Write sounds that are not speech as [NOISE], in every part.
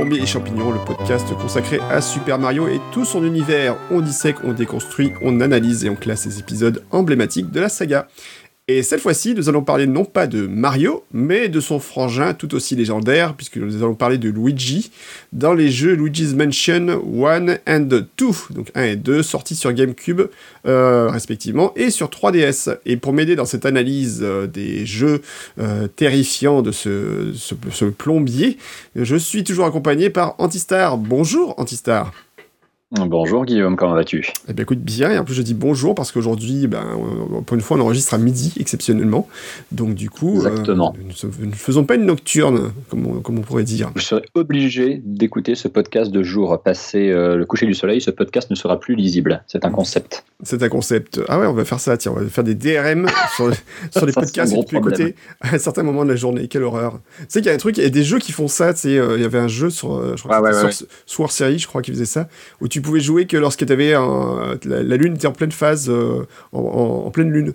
Plombier et Champignons, le podcast consacré à Super Mario et tout son univers. On dissèque, on déconstruit, on analyse et on classe les épisodes emblématiques de la saga. Et cette fois-ci, nous allons parler non pas de Mario, mais de son frangin tout aussi légendaire, puisque nous allons parler de Luigi, dans les jeux Luigi's Mansion 1 and 2, donc 1 et 2, sortis sur GameCube euh, respectivement, et sur 3DS. Et pour m'aider dans cette analyse euh, des jeux euh, terrifiants de ce, plombier, je suis toujours accompagné par Antistar. Bonjour Antistar Bonjour Guillaume, comment vas-tu? Eh bien écoute bien, et en plus je dis bonjour parce qu'aujourd'hui, ben, pour une fois on enregistre à midi exceptionnellement, donc du coup, euh, Exactement. Euh, nous, ne faisons pas une nocturne, comme on, comme on pourrait dire. Je serai obligé d'écouter ce podcast de jour, passer euh, le coucher du soleil, ce podcast ne sera plus lisible, c'est un concept. C'est un concept. Ah ouais, on va faire ça, tiens, on va faire des DRM [LAUGHS] sur, sur les podcasts que tu peux écouter [LAUGHS] à un certain moment de la journée, quelle horreur. Tu sais qu'il y a un truc, il y a des jeux qui font ça, tu sais, il y avait un jeu sur, je crois ah, que ouais, ouais, sur Sword Series, je crois qu'il faisait ça, où tu pouvais jouer que lorsque avais un, la, la, lune était en pleine phase, euh, en, en, en, pleine lune.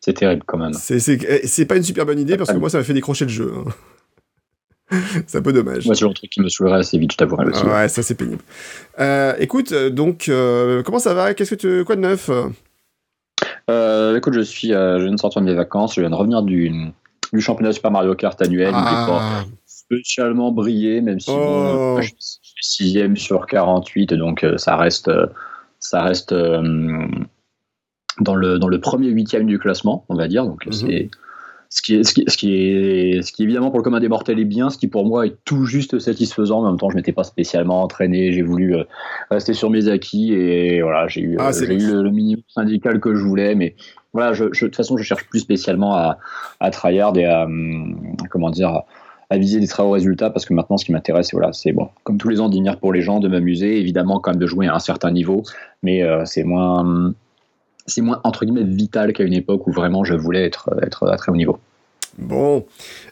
C'est terrible quand même. C'est pas une super bonne idée parce que moi ça m'a fait décrocher le jeu. Hein. [LAUGHS] c'est un peu dommage. Moi, c'est un truc qui me saoulerait assez vite, je t'avouerai aussi. ouais, ça c'est pénible. Euh, écoute, donc, euh, comment ça va? Qu'est-ce que tu, quoi de neuf? Euh, Écoute, je suis, je viens de sortir de mes vacances, je viens de revenir du, du championnat Super Mario Kart annuel. Ah. spécialement brillé, même si Oh. bon, je sixième sur 48, donc euh, ça reste, ça reste euh, dans, le, dans le premier huitième du classement, on va dire. Donc Mhm. c'est ce qui, est, ce, qui, ce, qui est, ce qui évidemment pour le commun des mortels est bien, ce qui pour moi est tout juste satisfaisant. En même temps, je m'étais pas spécialement entraîné, j'ai voulu euh, rester sur mes acquis et voilà, j'ai eu, Ah, euh, eu le, le minimum syndical que je voulais, mais voilà, je, je, de toute façon, je cherche plus spécialement à, à tryhard et à, hum, comment dire, à viser des très hauts résultats parce que maintenant, ce qui m'intéresse, c'est voilà, c'est bon, comme tous les ans, d'y pour les gens, de m'amuser, évidemment, quand même de jouer à un certain niveau, mais euh, c'est moins, c'est moins entre guillemets vital qu'à une époque où vraiment je voulais être, être à très haut niveau. Bon,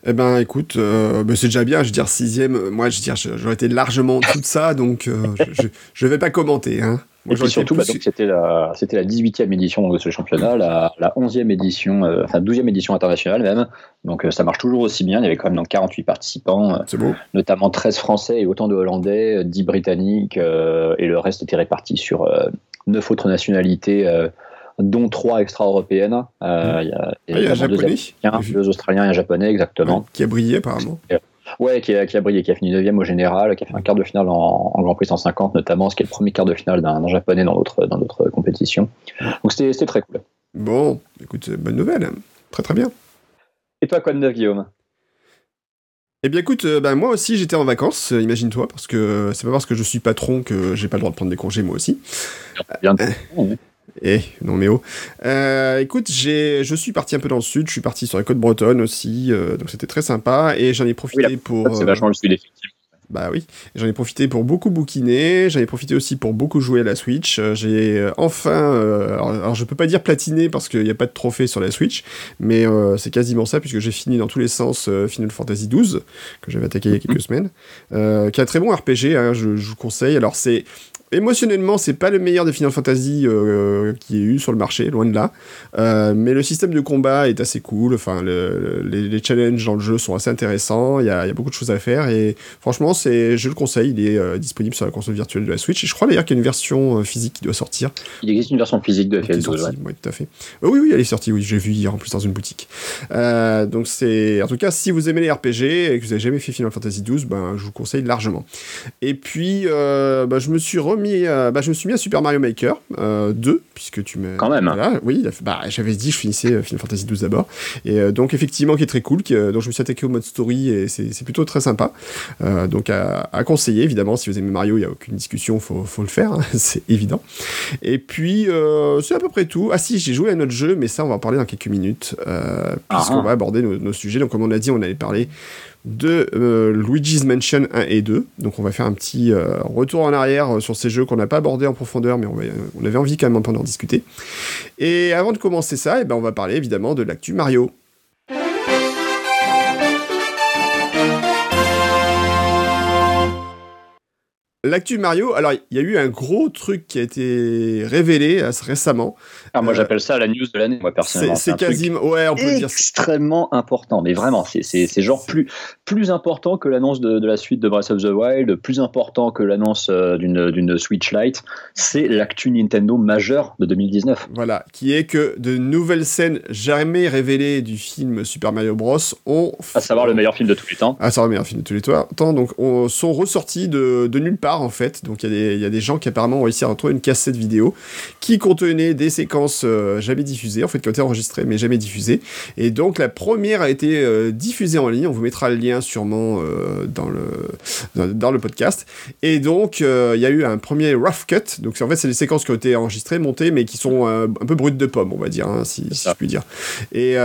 eh ben écoute, euh, ben, c'est déjà bien, je veux dire sixième, moi je veux dire j'aurais été largement tout ça, donc euh, je, je vais pas commenter. Hein. Moi, Et puis surtout, bah, c'était la, c'était la 18e édition de ce championnat, la, la 11e édition, euh, enfin 12e édition internationale même. Donc euh, ça marche toujours aussi bien. Il y avait quand même donc 48 participants, beau. notamment 13 Français et autant de Hollandais, 10 Britanniques, euh, et le reste était réparti sur 9 autres nationalités, euh, dont 3 extra-européennes. Euh, il y a, Ah, il y a un japonais, deux, Australiens et un japonais, exactement. Ouais, qui a brillé apparemment. Ouais, qui a, qui a brillé, qui a fini 9 au général, qui a fait un quart de finale en, en Grand Prix 150 notamment, ce qui est le premier quart de finale d'un japonais dans notre, dans notre compétition. Donc c'était très cool. Bon, écoute, bonne nouvelle. Très très bien. Et toi, quoi de neuf, Guillaume? Eh bien écoute, euh, ben, moi aussi j'étais en vacances, euh, imagine-toi, parce que euh, c'est pas parce que je suis patron que j'ai pas le droit de prendre des congés moi aussi. Bien. Eh, non mais oh. Euh, écoute, j'ai, je suis parti un peu dans le sud, je suis parti sur la côte bretonne aussi, euh, donc c'était très sympa, et j'en ai profité oui, pour... C'est vachement le sud, effectivement. Bah oui, j'en ai profité pour beaucoup bouquiner, j'en ai profité aussi pour beaucoup jouer à la Switch. Euh, J'ai euh, enfin, euh, alors, alors, je peux pas dire platiner parce qu'il n'y a pas de trophée sur la Switch, mais euh, c'est quasiment ça puisque j'ai fini dans tous les sens euh, Final Fantasy XII que j'avais attaqué il y a quelques semaines, euh, qui est un très bon RPG, hein, je, je vous conseille. Alors c'est émotionnellement, c'est pas le meilleur des Final Fantasy euh, qui ait eu sur le marché, loin de là. Euh, mais le système de combat est assez cool. Enfin, le, le, les, les, challenges dans le jeu sont assez intéressants. Il y a, il y a beaucoup de choses à faire et franchement, c'est, je le conseille. Il est euh, disponible sur la console virtuelle de la Switch. Et je crois d'ailleurs qu'il y a une version euh, physique qui doit sortir. Il existe une version physique de FL12, ouais. ouais. tout à fait. Euh, oui, oui, elle est sortie. Oui, j'ai vu hier en plus dans une boutique. Euh, donc c'est, en tout cas, si vous aimez les RPG et que vous avez jamais fait Final Fantasy XII, ben, je vous conseille largement. Et puis, euh, ben, je me suis remis mis, euh, bah, je me suis mis à Super Mario Maker euh, 2, puisque tu m'as. Quand même. Voilà, oui, bah, j'avais dit, je finissais Final Fantasy 12 d'abord. Et euh, donc, effectivement, qui est très cool, qui, donc je me suis attaqué au mode story et c'est plutôt très sympa. Euh, donc, à, à, conseiller, évidemment, si vous aimez Mario, il n'y a aucune discussion, faut, faut le faire, hein, [LAUGHS] c'est évident. Et puis, euh, c'est à peu près tout. Ah, si, j'ai joué à notre jeu, mais ça, on va en parler dans quelques minutes, euh, puisqu'on ah, va aborder nos, nos, sujets. Donc, comme on l'a dit, on allait parler de euh, Luigi's Mansion 1 et 2. Donc on va faire un petit euh, retour en arrière euh, sur ces jeux qu'on n'a pas abordés en profondeur, mais on, va, on, avait envie quand même d'en discuter. Et avant de commencer ça, eh ben, on va parler évidemment de l'actu Mario. L'actu Mario, alors il y a eu un gros truc qui a été révélé récemment. Ah, moi j'appelle ça la news de l'année, moi personnellement. C'est quasiment, ouais, on peut dire. Extrêmement important, mais vraiment, c'est genre plus, plus important que l'annonce de, de, la suite de Breath of the Wild, plus important que l'annonce d'une Switch Lite. C'est l'actu Nintendo majeure de 2019. Voilà, qui est que de nouvelles scènes jamais révélées du film Super Mario Bros. ont. À savoir le meilleur film de tous les temps. À savoir le meilleur film de tous les temps, donc on, sont ressortis de, de nulle part en fait. Donc il y, a des gens qui apparemment ont réussi à retrouver une cassette vidéo qui contenait des séquences euh, jamais diffusées, en fait qui ont été enregistrées mais jamais diffusées. Et donc la première a été euh, diffusée en ligne. On vous mettra le lien sûrement euh, dans, le, dans, le podcast. Et donc il y a eu un premier rough cut. Donc en fait c'est des séquences qui ont été enregistrées, montées, mais qui sont un peu brutes de pomme, on va dire, hein, si, je puis dire. Et,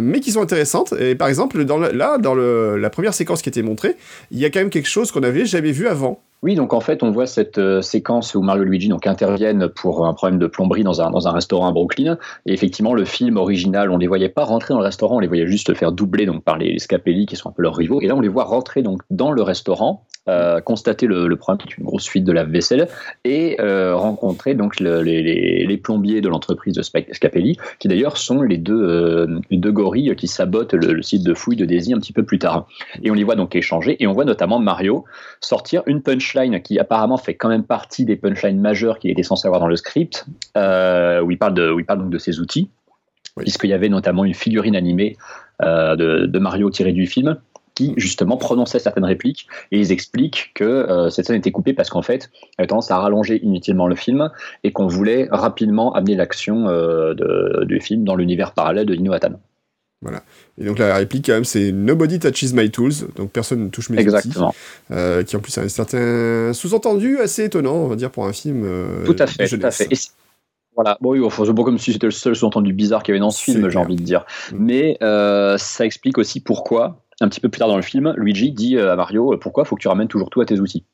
mais qui sont intéressantes. Et par exemple, dans là, dans la première séquence qui a été montrée, il y a quand même quelque chose qu'on avait jamais vu avant. Oui, donc en fait, on voit cette euh, séquence où Mario et Luigi donc, interviennent pour un problème de plomberie dans un, dans un restaurant à Brooklyn. Et effectivement, le film original, on les voyait pas rentrer dans le restaurant, on les voyait juste faire doubler donc, par les Scapelli, qui sont un peu leurs rivaux. Et là, on les voit rentrer donc, dans le restaurant euh, constater le, problème, qui est une grosse fuite de la vaisselle, et euh, rencontrer donc le, les, plombiers de l'entreprise de Scapelli, qui d'ailleurs sont les deux, les deux gorilles qui sabotent le, site de fouille de Daisy un petit peu plus tard. Et on les voit donc échanger, et on voit notamment Mario sortir une punchline qui apparemment fait quand même partie des punchlines majeures qu'il était censé avoir dans le script, où il parle, de, où il parle donc de ses outils, puisqu'il y avait notamment une figurine animée de, de Mario tirée du film, qui justement prononçaient certaines répliques et ils expliquent que euh, cette scène était coupée parce qu'en fait, elle avait tendance à rallonger inutilement le film et qu'on voulait rapidement amener l'action euh, du film dans l'univers parallèle de Inuatan. Voilà. Et donc la réplique quand même c'est Nobody touches my tools, donc personne ne touche mes Exactement. outils. Euh, qui en plus a un certain sous-entendu assez étonnant, on va dire pour un film. tout à fait, tout à fait. voilà, bon, oui, c'est bon comme si c'était le seul sous-entendu bizarre qu'il y avait dans ce film, j'ai envie de dire. Mm. Mais ça explique aussi pourquoi un petit peu plus tard dans le film, Luigi dit euh, à Mario euh, pourquoi faut que tu ramènes toujours tout à tes outils?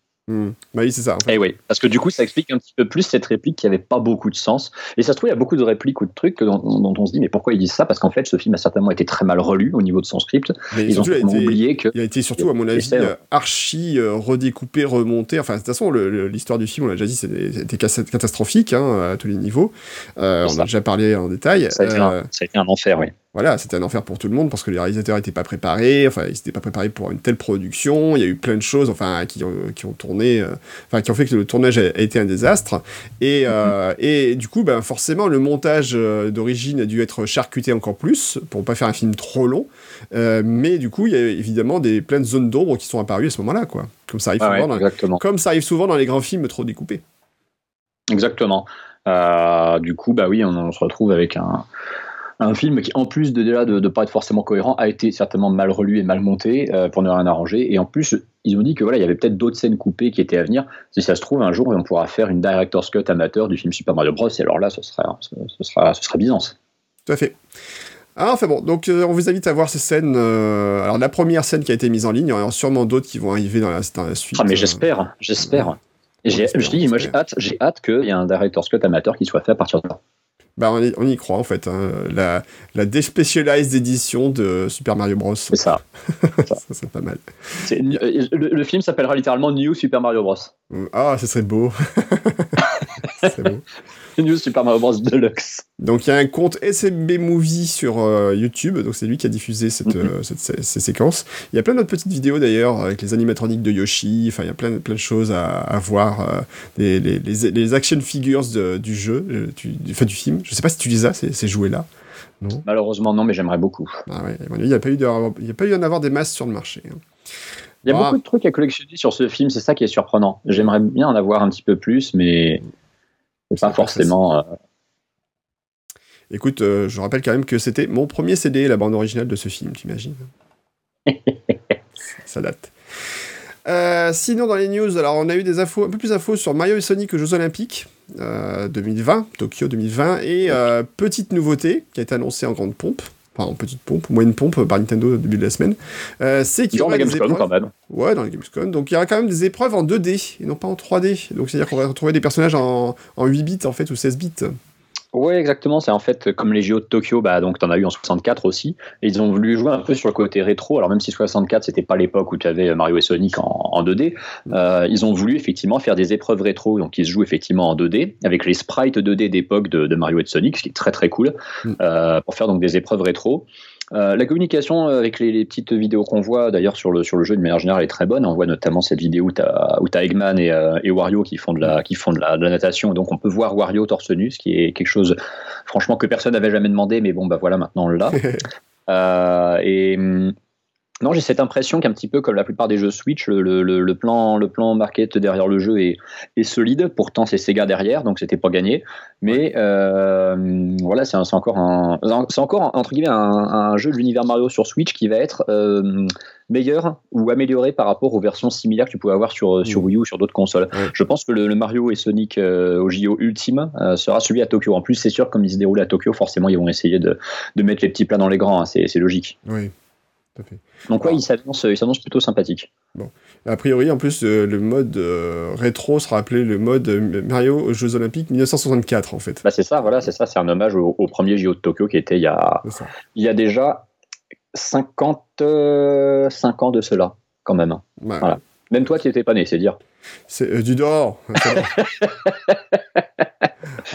Bah oui, c'est ça. Et eh oui, parce que du coup, ça explique un petit peu plus cette réplique qui avait pas beaucoup de sens. Et ça se trouve, il y a beaucoup de répliques ou de trucs dont, on se dit, mais pourquoi ils disent ça? Parce qu'en fait, ce film a certainement été très mal relu au niveau de son script. ils ont oublié que. Il a été surtout, à mon avis, archi euh, redécoupé, remonté. Enfin, de toute façon, l'histoire du film, on l'a déjà dit, c'était catastrophique hein, à tous les niveaux. on a déjà parlé en détail. Ça a été, un, ça a été un enfer, oui voilà, c'était un enfer pour tout le monde parce que les réalisateurs n'étaient pas préparés, enfin, ils n'étaient pas préparés pour une telle production. Il y a eu plein de choses, enfin, qui, ont, qui ont tourné, euh, enfin, qui ont fait que le tournage a, été un désastre. Et, euh, et du coup, ben, forcément, le montage euh, d'origine a dû être charcuté encore plus pour pas faire un film trop long. mais du coup, il y a évidemment des, plein de zones d'ombre qui sont apparues à ce moment-là, quoi. Comme ça arrive, souvent, dans, comme ça arrive souvent dans les grands films trop découpés. Exactement. du coup, bah oui, on se retrouve avec un un film qui, en plus de de ne pas être forcément cohérent, a été certainement mal relu et mal monté euh, pour ne rien arranger. Et en plus, ils ont dit que voilà, il y avait peut-être d'autres scènes coupées qui étaient à venir. Si ça se trouve, un jour, on pourra faire une director's cut amateur du film Super Mario Bros. Et alors là, ce sera, ce, sera, ce sera Byzance. Tout à fait. Ah, enfin bon, donc euh, on vous invite à voir ces scènes. Euh, alors la première scène qui a été mise en ligne, il y aura sûrement d'autres qui vont arriver dans la, suite. Ah mais j'espère, j'espère. je dis, moi j'ai hâte, j'ai hâte qu'il y ait un director's cut amateur qui soit fait à partir de là. Bah, on, y, on y croit en fait. Hein. La, la Despecialized édition de Super Mario Bros. C'est ça. [LAUGHS] ça, c'est pas mal. Le, le, film s'appellera littéralement New Super Mario Bros. Ah, ce serait beau. [LAUGHS] c'est beau. [LAUGHS] New Super Mario Bros. Deluxe. Donc il y a un compte SMB Movie sur euh, YouTube, donc c'est lui qui a diffusé cette, mhm. euh, ces, séquences. Il y a plein d'autres petites vidéos d'ailleurs avec les animatroniques de Yoshi, enfin il y a plein, plein de choses à, à voir, euh, les, les, les, action figures du jeu, du, du, du film. Je sais pas si tu les as, ces, ces jouets-là. Non? Malheureusement non, mais j'aimerais beaucoup. Ah ouais, il n'y a pas eu d'en avoir des masses sur le marché. Hein. Il y a beaucoup de trucs à collectionner sur ce film, c'est ça qui est surprenant. J'aimerais bien en avoir un petit peu plus, mais pas forcément. Euh, Écoute, euh, je rappelle quand même que c'était mon premier CD, la bande originale de ce film, t'imagines [LAUGHS] Ça date. Euh, sinon, dans les news, alors on a eu des infos, un peu plus d'infos sur Mario et Sonic aux Jeux Olympiques 2020, Tokyo 2020, et petite nouveauté qui a été annoncée en grande pompe, enfin en petite pompe, moyenne pompe par Nintendo au début de la semaine, c'est qu'il y aura des épreuves... quand même. Ouais, dans les Gamescom. Donc il y aura quand même des épreuves en 2D et non pas en 3D. Donc c'est-à-dire qu'on va retrouver des personnages en, en 8 bits en fait ou 16 bits. Ouais, exactement. C'est en fait comme les JO de Tokyo, bah, donc tu en as eu en 64 aussi. Et ils ont voulu jouer un peu sur le côté rétro. Alors, même si 64, c'était pas l'époque où tu avais Mario et Sonic en, 2D, euh, ils ont voulu effectivement faire des épreuves rétro, donc ils se jouent effectivement en 2D, avec les sprites 2D d'époque de, Mario et de Sonic, ce qui est très très cool, mm. euh, pour faire donc des épreuves rétro. Euh, la communication avec les, petites vidéos qu'on voit d'ailleurs sur le, sur le jeu de manière générale est très bonne. On voit notamment cette vidéo où tu as, Eggman et, euh, et, Wario qui font, de la, qui font de la, natation. Donc on peut voir Wario torse nu, ce qui est quelque chose franchement que personne n'avait jamais demandé, mais bon bah voilà maintenant on l'a. [LAUGHS] Euh, et hum, non, j'ai cette impression qu'un petit peu comme la plupart des jeux Switch, le, plan, le plan market derrière le jeu est, solide. Pourtant, c'est Sega derrière, donc c'était pas gagné. Mais euh, voilà, c'est encore un, c'est encore entre guillemets un, jeu de l'univers Mario sur Switch qui va être euh, meilleur ou amélioré par rapport aux versions similaires que tu pouvais avoir sur, sur Wii U ou sur d'autres consoles. Je pense que le, Mario et Sonic euh, au JO Ultime sera celui à Tokyo. En plus, c'est sûr, comme il se déroule à Tokyo, forcément, ils vont essayer de, mettre les petits plats dans les grands. Hein. c'est logique. Oui. Donc ouais, il s'annonce plutôt sympathique. Bon. A priori, en plus, euh, le mode euh, rétro sera appelé le mode euh, Mario aux Jeux Olympiques 1964, en fait. Bah c'est ça, voilà, c'est ça, c'est un hommage au, premier JO de Tokyo qui était il y a, il y a déjà 50, 5 ans de cela, quand même. Voilà. Même toi, tu n'étais pas né, c'est dire. C'est du dehors. [LAUGHS]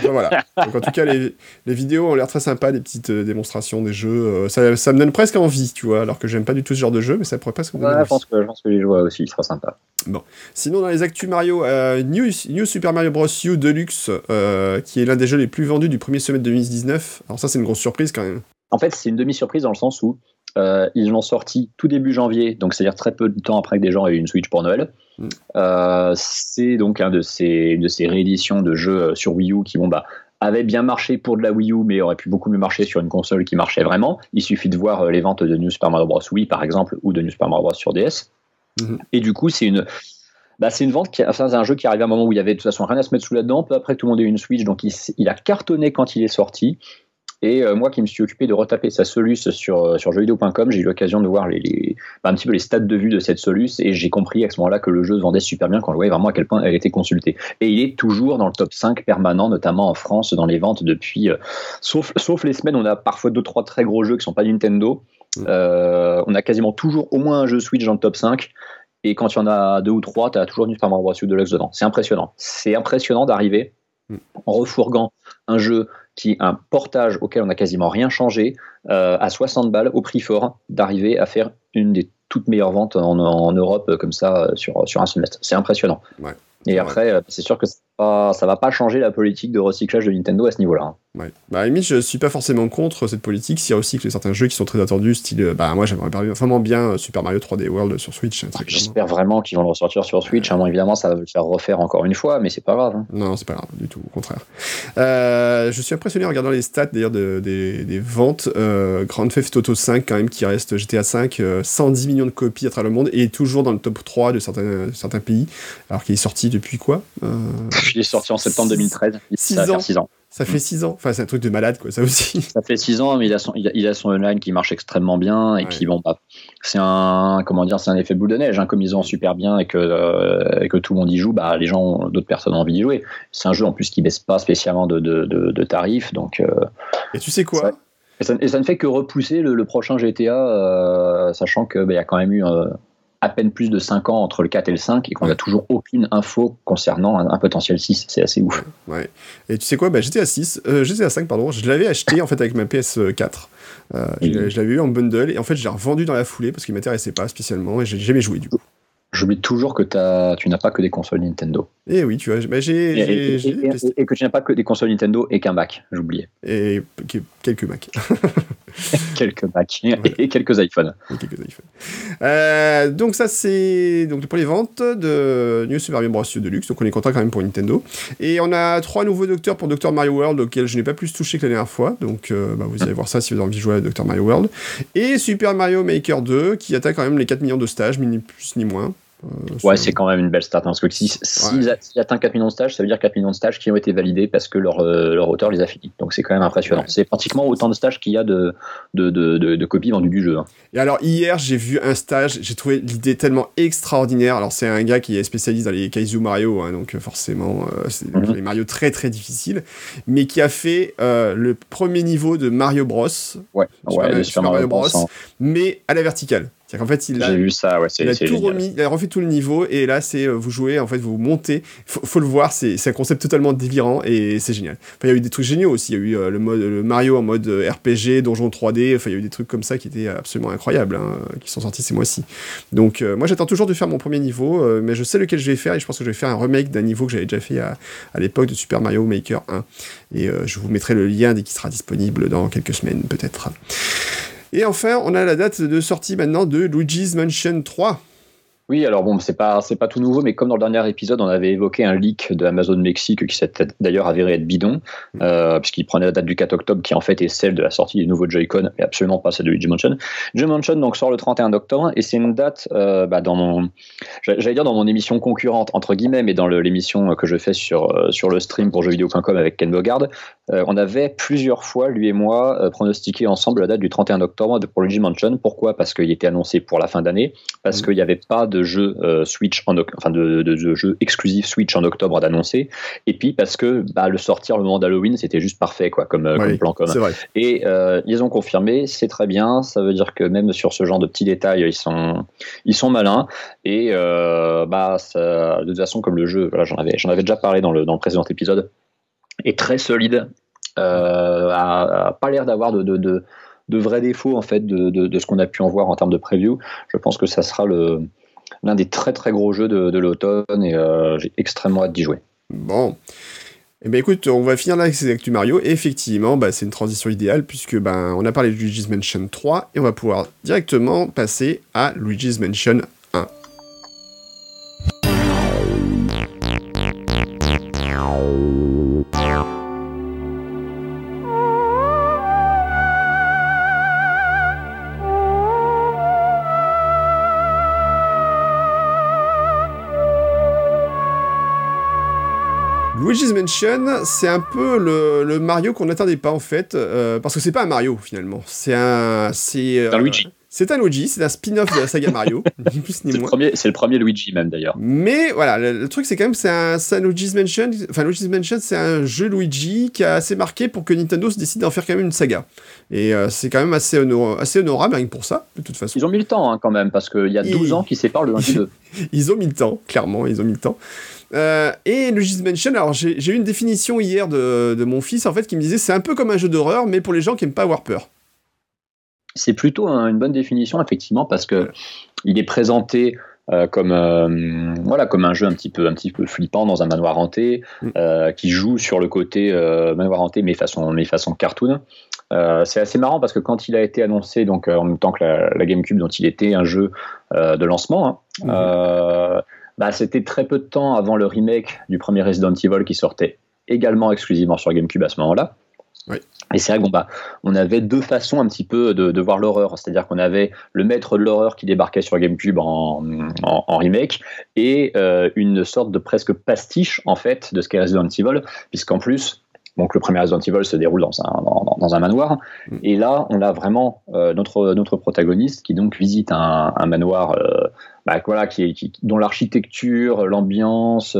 voilà. Donc, en tout cas, les, vidéos ont l'air très sympas, des petites euh, démonstrations des jeux. Euh, ça, ça, me donne presque envie, tu vois, alors que j'aime pas du tout ce genre de jeu, mais ça pourrait presque me donner ouais, Je pense que, je pense que les joueurs aussi, il sera sympa. Bon. Sinon, dans les actus Mario, euh, New, New, Super Mario Bros. U Deluxe, qui est l'un des jeux les plus vendus du premier semestre 2019. Alors, ça, c'est une grosse surprise quand même. En fait, c'est une demi-surprise dans le sens où ils l'ont sorti tout début janvier, donc c'est-à-dire très peu de temps après que des gens aient eu une Switch pour Noël. Mm. c'est donc un de ces, de ces rééditions de jeux sur Wii U qui vont bah, avait bien marché pour de la Wii U, mais aurait pu beaucoup mieux marcher sur une console qui marchait vraiment. Il suffit de voir euh, les ventes de New Super Mario Bros. Wii, par exemple, ou de New Super Mario Bros. sur DS. Mhm. Et du coup, c'est une, bah, c'est une vente qui, enfin, c'est un jeu qui arrive à un moment où il y avait de toute façon rien à se mettre sous la dent. Peu après, tout le monde a eu une Switch, donc il, il a cartonné quand il est sorti. Et euh, moi qui me suis occupé de retaper sa Solus sur, euh, sur jeuxvideo.com, j'ai eu l'occasion de voir les, bah, un petit peu les stats de vue de cette Solus et j'ai compris à ce moment-là que le jeu se vendait super bien quand je voyais vraiment à quel point elle était consultée. Et il est toujours dans le top 5 permanent, notamment en France, dans les ventes depuis. Euh, sauf, sauf les semaines, on a parfois deux trois très gros jeux qui sont pas Nintendo. Mm. on a quasiment toujours au moins un jeu Switch dans le top 5. Et quand il y en a deux ou trois, tu as toujours du Super Mario Bros. Deluxe dedans. C'est impressionnant. C'est impressionnant d'arriver. En refourguant un jeu qui est un portage auquel on n'a quasiment rien changé, euh, à 60 balles au prix fort, d'arriver à faire une des toutes meilleures ventes en, Europe comme ça euh, sur, sur un semestre. C'est impressionnant. Et après, euh, c'est sûr que ça ça va pas changer la politique de recyclage de Nintendo à ce niveau-là. Hein. Ouais. Bah, à la limite, je suis pas forcément contre cette politique s'il recycle certains jeux qui sont très attendus, style, euh, bah, moi j'aimerais vraiment bien euh, Super Mario 3D World sur Switch. J'espère vraiment qu'ils vont le ressortir sur Switch. Hein. évidemment, ça va le faire refaire encore une fois, mais c'est pas grave. Hein. Non, c'est pas grave du tout, au contraire. Euh, je suis impressionné en regardant les stats d'ailleurs de, des, ventes. Grand Theft Auto 5, quand même, qui reste GTA 5, 110 millions de copies à travers le monde et toujours dans le top 3 de certains, certains pays, alors qu'il est sorti depuis quoi Il est sorti en septembre 2013. 6 ans. 6 ans. Ça fait 6 ans. Enfin, c'est un truc de malade, quoi, ça aussi. [LAUGHS] Ça fait 6 ans, mais il a, son, il, a, son online qui marche extrêmement bien. Et puis, bon, bah, c'est un, comment dire, c'est un effet boule de neige. Hein, comme ils ont super bien et que, euh, et que tout le monde y joue, bah, les gens, d'autres personnes ont envie d'y jouer. C'est un jeu en plus qui baisse pas spécialement de, de, de, tarifs. Donc, euh, et tu sais quoi et, ça, ne fait que repousser le, prochain GTA, euh, sachant qu'il bah, y a quand même eu à peine plus de 5 ans entre le 4 et le 5 et qu'on n'a toujours aucune info concernant un, potentiel 6. C'est assez ouf. Ouais. Et tu sais quoi? Bah, J'étais à 6, euh, j'étais à 5, pardon. Je l'avais acheté en fait avec ma PS4. Euh, je, l'avais eu en bundle et en fait, je l'ai revendu dans la foulée parce qu'il m'intéressait pas spécialement et j'ai jamais joué du coup. J'oublie toujours que as, tu n'as pas que des consoles Nintendo. Et eh oui, tu vois, bah, j'ai. Et, et, que tu n'as pas que des consoles Nintendo et qu'un Mac, j'oubliais. Et quelques Macs. [LAUGHS] quelques Macs et, quelques iPhones. quelques iPhones. Euh, donc, ça, c'est donc pour les ventes de New Super Mario Bros. Deluxe. Donc, on est content quand même pour Nintendo. Et on a trois nouveaux docteurs pour Dr. Mario World, auxquels je n'ai pas plus touché que la dernière fois. Donc, euh, bah, vous allez voir ça si vous avez envie de jouer à Dr. Mario World. Et Super Mario Maker 2, qui atteint quand même les 4 millions de stages, ni plus ni moins. Ouais, c'est quand même une belle start. Hein, parce que s'ils si, si atteignent 4 millions de stages, ça veut dire 4 millions de stages qui ont été validés parce que leur, leur auteur les a finis. Donc c'est quand même impressionnant. C'est pratiquement autant de stages qu'il y a de, de, de, de, copies vendues du jeu. Hein. Et alors, hier, j'ai vu un stage, j'ai trouvé l'idée tellement extraordinaire. Alors, c'est un gars qui est spécialiste dans les Kaizu Mario, hein, donc forcément, c'est mhm. des Mario très très difficiles, mais qui a fait le premier niveau de Mario Bros. Ouais, ouais Super, Mario, Bros. Hein. Mais à la verticale. C'est qu'en fait, il a, vu ça, ouais, il a tout remis, il a refait tout le niveau, et là, c'est euh, vous jouez, en fait, vous montez. Faut, faut le voir, c'est un concept totalement délirant et c'est génial. Enfin, il y a eu des trucs géniaux aussi. Il y a eu euh, le mode le Mario en mode euh, RPG, donjon 3D. Enfin, il y a eu des trucs comme ça qui étaient absolument incroyables, hein, qui sont sortis ces mois-ci. Donc, moi, j'attends toujours de faire mon premier niveau, mais je sais lequel je vais faire et je pense que je vais faire un remake d'un niveau que j'avais déjà fait à, à l'époque de Super Mario Maker 1. Et je vous mettrai le lien dès qu'il sera disponible dans quelques semaines, peut-être. Et enfin, on a la date de sortie maintenant de Luigi's Mansion 3. Oui, alors bon, c'est pas c'est pas tout nouveau, mais comme dans le dernier épisode, on avait évoqué un leak de Amazon Mexique qui s'est d'ailleurs avéré être bidon, mm. euh, puisqu'il prenait la date du 4 octobre, qui en fait est celle de la sortie des nouveaux Joy-Con, et absolument pas celle de Luigi Mansion. Luigi Mansion donc sort le 31 octobre, et c'est une date euh, bah, dans mon j'allais dire dans mon émission concurrente entre guillemets, mais dans l'émission que je fais sur euh, sur le stream pour jeuxvideo.com avec Ken Bogard, on avait plusieurs fois lui et moi pronostiqué ensemble la date du 31 octobre pour Luigi Mansion. Pourquoi? Parce qu'il était annoncé pour la fin d'année, parce mm. qu'il n'y avait pas de de jeux euh, Switch en enfin de, de, jeux exclusifs Switch en octobre d'annoncer. Et puis parce que bah, le sortir le moment d'Halloween c'était juste parfait quoi comme, euh, plan commun. et euh, ils ont confirmé c'est très bien. Ça veut dire que même sur ce genre de petits détails ils sont ils sont malins. Et bah ça, de toute façon comme le jeu voilà j'en avais j'en avais déjà parlé dans le dans le précédent épisode est très solide. A, pas l'air d'avoir de, de, de vrais défauts en fait de, de, de ce qu'on a pu en voir en termes de preview. Je pense que ça sera le, l'un des très très gros jeux de, l'automne et euh, j'ai extrêmement hâte d'y jouer. Bon. Eh bien écoute, on va finir là avec ces Actu Mario. Et effectivement, bah, c'est une transition idéale puisque ben, on a parlé de Luigi's Mansion 3 et on va pouvoir directement passer à Luigi's Mansion 1. Luigi's Mansion, c'est un peu le, Mario qu'on n'attendait pas en fait, euh, parce que c'est pas un Mario finalement. C'est un, c'est un Luigi. C'est un Luigi, c'est un spin-off de la saga Mario, [LAUGHS] ni plus ni moins. C'est le premier Luigi même d'ailleurs. Mais voilà, le, truc c'est quand même c'est un, un, Luigi's Mansion, enfin Luigi's Mansion c'est un jeu Luigi qui a assez marqué pour que Nintendo se décide d'en faire quand même une saga. Et euh, c'est quand même assez, assez honorable rien pour ça, de toute façon. Ils ont mis le temps hein, quand même, parce qu'il y a 12 ans qui séparent le 1 du 2. ils ont mis le temps, clairement, ils ont mis le temps. Euh, et Luigi's Mansion, alors j'ai eu une définition hier de, de, mon fils en fait qui me disait c'est un peu comme un jeu d'horreur, mais pour les gens qui aiment pas avoir peur c'est plutôt une bonne définition, effectivement, parce que il est présenté euh, comme euh, voilà comme un jeu un petit peu un petit peu flippant dans un manoir hanté mm. euh, qui joue sur le côté manoir hanté mais façon mais façon cartoon c'est assez marrant parce que quand il a été annoncé donc en même temps que la, GameCube dont il était un jeu de lancement hein, mm-hmm. Bah, c'était très peu de temps avant le remake du premier Resident Evil qui sortait également exclusivement sur GameCube à ce moment-là. Et c'est vrai qu'on bah, on avait deux façons un petit peu de, voir l'horreur, c'est-à-dire qu'on avait le maître de l'horreur qui débarquait sur GameCube en, en, remake et euh, une sorte de presque pastiche en fait de ce qu'est Resident Evil, puisqu'en plus donc le premier Resident Evil se déroule dans un, dans, un manoir. Mm. Et là, on a vraiment euh, notre, notre protagoniste qui donc visite un, manoir euh, bah, voilà, qui, qui, dont l'architecture, l'ambiance,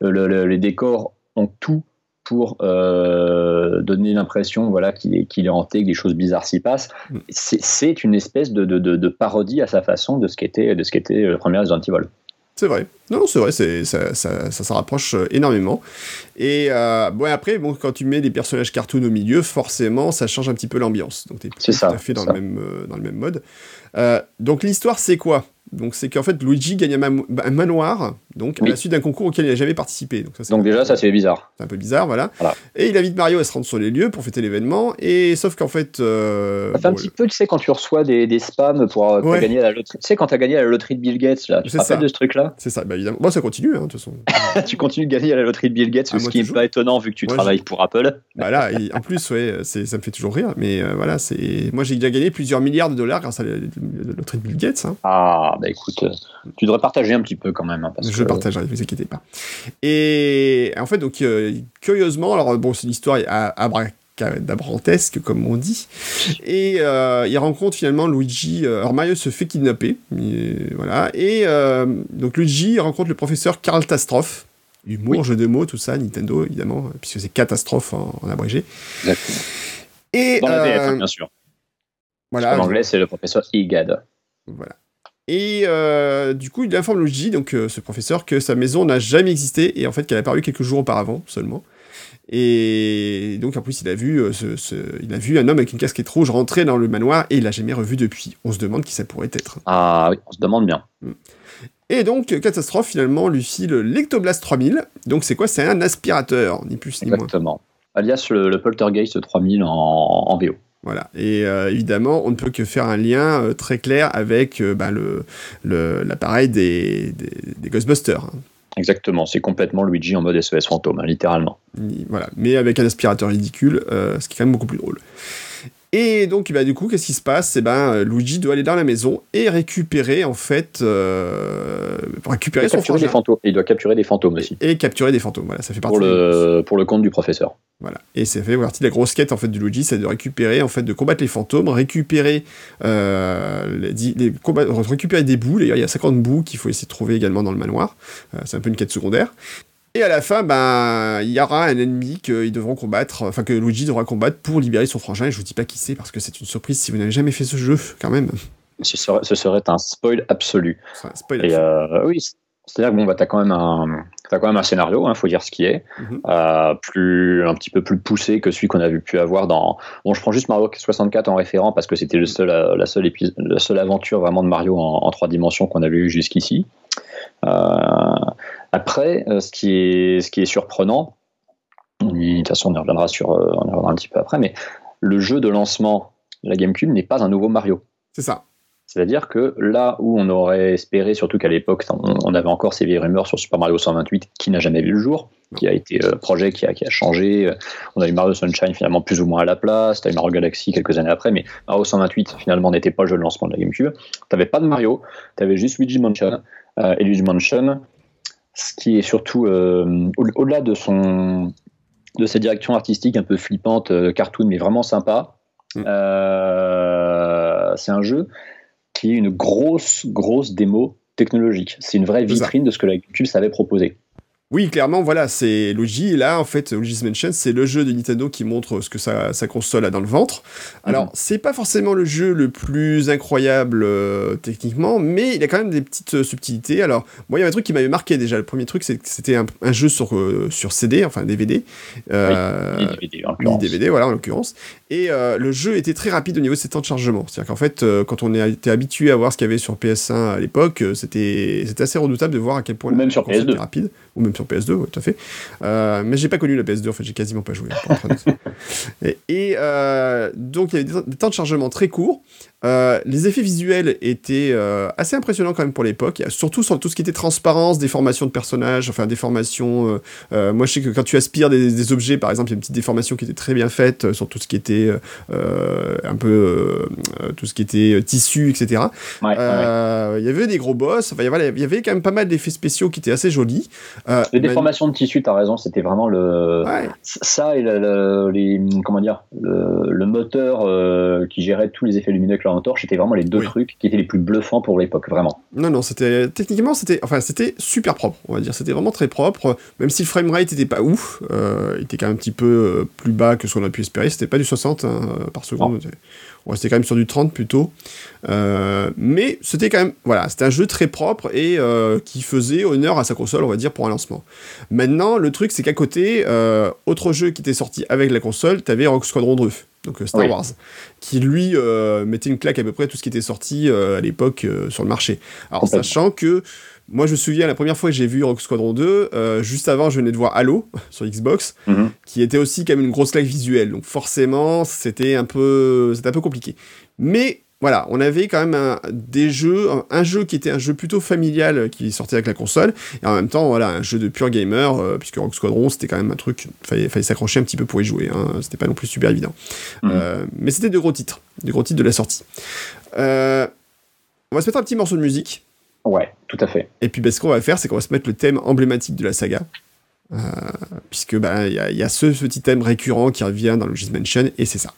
les décors ont tout pour euh, donner l'impression voilà, qu'il est, qu'il est hanté, que des choses bizarres s'y passent. Mm. C'est une espèce de, de, de, parodie à sa façon de ce qu'était de ce qu'était le premier Resident Evil. C'est vrai. Non, c'est vrai, ça, ça, ça, rapproche euh, énormément. Et euh, bon, après, bon, quand tu mets des personnages cartoon au milieu, forcément, ça change un petit peu l'ambiance. Donc, tu es tout à fait dans le, même, dans le même mode. donc, l'histoire, c'est quoi? Donc c'est qu'en fait Luigi gagne un, manoir donc à la suite d'un concours auquel il n'a jamais participé. Donc, ça, donc déjà ça c'est bizarre. C'est un peu bizarre voilà. Et il invite Mario à se rendre sur les lieux pour fêter l'événement et sauf qu'en fait. Euh, ça fait un petit peu tu sais quand tu reçois des, des spams pour euh, gagner à la loterie. Tu sais quand as gagné à la loterie de Bill Gates là. Tu te rappelles de ce truc là C'est ça bah évidemment. Bon ça continue hein, de toute façon. [LAUGHS] tu continues de gagner à la loterie de Bill Gates ah, ce qui est pas étonnant vu que tu travailles pour Apple. Bah là en plus ouais ça me fait toujours rire mais euh, voilà c'est moi j'ai déjà gagné plusieurs milliards de dollars grâce à la, loterie de Bill Gates. Hein. Ah bah écoute, euh, tu devrais partager un petit peu quand même. Hein, parce je que... partagerai, ne vous inquiétez pas. Et en fait, donc, euh, curieusement, alors bon, c'est une histoire abracadabrantesque, comme on dit. Et euh, il rencontre finalement Luigi. alors Mario se fait kidnapper. voilà. Et donc Luigi rencontre le professeur Karl Tastroff. Humour, jeu de mots, tout ça, Nintendo, évidemment, puisque c'est catastrophe en, abrégé. Exactement. Et, Dans la VF, bien sûr. Voilà. En anglais, c'est le professeur Igad. Voilà. Et euh, du coup, il informe Luigi, donc euh, ce professeur, que sa maison n'a jamais existé et en fait qu'elle a apparu quelques jours auparavant seulement. Et donc en plus, il a vu, euh, ce, il a vu un homme avec une casquette rouge rentrer dans le manoir et il l'a jamais revu depuis. On se demande qui ça pourrait être. Ah oui, on se demande bien. Mm. Et donc, Catastrophe, finalement, lui file l'Ectoblast 3000. Donc, c'est quoi? C'est un aspirateur, ni plus ni moins. Exactement. Alias le, Poltergeist 3000 en, en VO. Voilà. Et euh, évidemment, on ne peut que faire un lien euh, très clair avec euh, bah, l'appareil des, des, Ghostbusters. Hein. Exactement, c'est complètement Luigi en mode SOS fantôme, hein, littéralement. Voilà, mais avec un aspirateur ridicule, ce qui est quand même beaucoup plus drôle. Et donc, bah, du coup, qu'est-ce qui se passe? Eh ben, Luigi doit aller dans la maison et récupérer, en fait, euh, récupérer son Des fantômes. il doit capturer des fantômes aussi. Et capturer des fantômes, voilà, ça fait partie. Pour le, pour le compte du professeur. Voilà. Et ça fait partie de la grosse quête, en fait, de Luigi, c'est de récupérer, en fait, de combattre les fantômes, récupérer, euh, les, récupérer des bouts. D'ailleurs, il y a 50 bouts qu'il faut essayer de trouver également dans le manoir. Euh, c'est un peu une quête secondaire. Et à la fin, ben, il y aura un ennemi qu'ils devront combattre, enfin que Luigi devra combattre pour libérer son frangin. Et je vous dis pas qui c'est parce que c'est une surprise si vous n'avez jamais fait ce jeu, quand même. Ce serait, un spoil absolu. Un spoil absolu. Euh, oui, c'est-à-dire que bon, bah, t'as quand même un, as quand même un scénario, il hein, faut dire ce qui est, mhm. euh, plus un petit peu plus poussé que celui qu'on a pu avoir dans. Bon, je prends juste Mario 64 en référent parce que c'était le seul, euh, la seule la seule aventure vraiment de Mario en, trois dimensions qu'on avait eu jusqu'ici. Euh, après, euh, ce, qui est, ce qui est surprenant, de toute façon on y reviendra, sur, euh, on y reviendra un petit peu après, mais le jeu de lancement de la GameCube n'est pas un nouveau Mario. C'est ça. C'est-à-dire que là où on aurait espéré, surtout qu'à l'époque, on, avait encore ces vieilles rumeurs sur Super Mario 128 qui n'a jamais vu le jour, qui a été euh, projet qui a, qui a changé. On a eu Mario Sunshine finalement plus ou moins à la place, tu as eu Mario Galaxy quelques années après, mais Mario 128 finalement n'était pas le jeu de lancement de la GameCube. Tu n'avais pas de Mario, tu avais juste Luigi Mansion. et Luigi Mansion, ce qui est surtout euh, au-delà de son de sa direction artistique un peu flippante, euh, cartoon, mais vraiment sympa. Mm. Euh, c'est un jeu qui est une grosse, grosse démo technologique. C'est une vraie vitrine de ce que la GameCube savait proposer. Oui, clairement, voilà, c'est Luigi. Là, en fait, Luigi's Mansion, c'est le jeu de Nintendo qui montre ce que sa, console a dans le ventre. Alors, mhm. c'est pas forcément le jeu le plus incroyable euh, techniquement, mais il a quand même des petites euh, subtilités. Alors, moi, il y a un truc qui m'avait marqué déjà. Le premier truc, c'est que c'était un, jeu sur, euh, sur CD, enfin DVD. DVD, en DVD, voilà, en l'occurrence. Et le jeu était très rapide au niveau de ses temps de chargement. C'est-à-dire qu'en fait, quand on était habitué à voir ce qu'il y avait sur PS1 à l'époque, c'était assez redoutable de voir à quel point même sur PS2. était rapide ou même sur PS2, ouais, tout à fait. Euh, mais j'ai pas connu la PS2, en fait, j'ai quasiment pas joué. [LAUGHS] et, euh, donc, il y avait des, temps de chargement très courts. Euh, les effets visuels étaient euh, assez impressionnants quand même pour l'époque, surtout sur tout ce qui était transparence, déformation de personnages, enfin déformation. moi, je sais que quand tu aspires des, objets, par exemple, il y a une petite déformation qui était très bien faite sur tout ce qui était un peu tout ce qui était tissu, etc. Il y avait des gros boss. Enfin, il y avait quand même pas mal d'effets spéciaux qui étaient assez jolis. Euh, les déformations de tissu, tu as raison, c'était vraiment le ça et le, les comment dire le, moteur euh, qui gérait tous les effets lumineux avec leur c'était vraiment les deux trucs qui étaient les plus bluffants pour l'époque, vraiment. Non non, c'était techniquement c'était enfin c'était super propre, on va dire, c'était vraiment très propre, même si le framerate était pas ouf, euh, il était quand même un petit peu plus bas que ce qu'on a pu espérer, c'était pas du 60 hein, par seconde. On restait quand même sur du 30 plutôt. Euh, mais c'était quand même, voilà, c'était un jeu très propre et euh, qui faisait honneur à sa console, on va dire, pour un lancement. Maintenant, le truc, c'est qu'à côté, euh, autre jeu qui était sorti avec la console, t'avais Rock Squadron 2, donc Star Wars, qui lui mettait une claque à peu près tout ce qui était sorti à l'époque sur le marché. Alors, sachant que moi, je me souviens, la première fois que j'ai vu Rock Squadron 2, euh, juste avant, je venais de voir Halo [LAUGHS] sur Xbox, mhm. qui était aussi quand même une grosse claque visuelle. Donc forcément, c'était un peu, c'était un peu compliqué. Mais voilà, on avait quand même un, des jeux, un, jeu qui était un jeu plutôt familial qui sortait avec la console, et en même temps, voilà, un jeu de pure gamer, euh, puisque Rock Squadron, c'était quand même un truc, fallait, fallait s'accrocher un petit peu pour y jouer, hein, c'était pas non plus super évident. Mhm. Euh, mais c'était de gros titres, de gros titres de la sortie. on va se mettre un petit morceau de musique Ouais, tout à fait. Et puis, bah, ce qu'on va faire, c'est qu'on va se mettre le thème emblématique de la saga. Euh, puisque bah, il y, a- y a ce petit thème récurrent qui revient dans Luigi's Mansion, et c'est ça.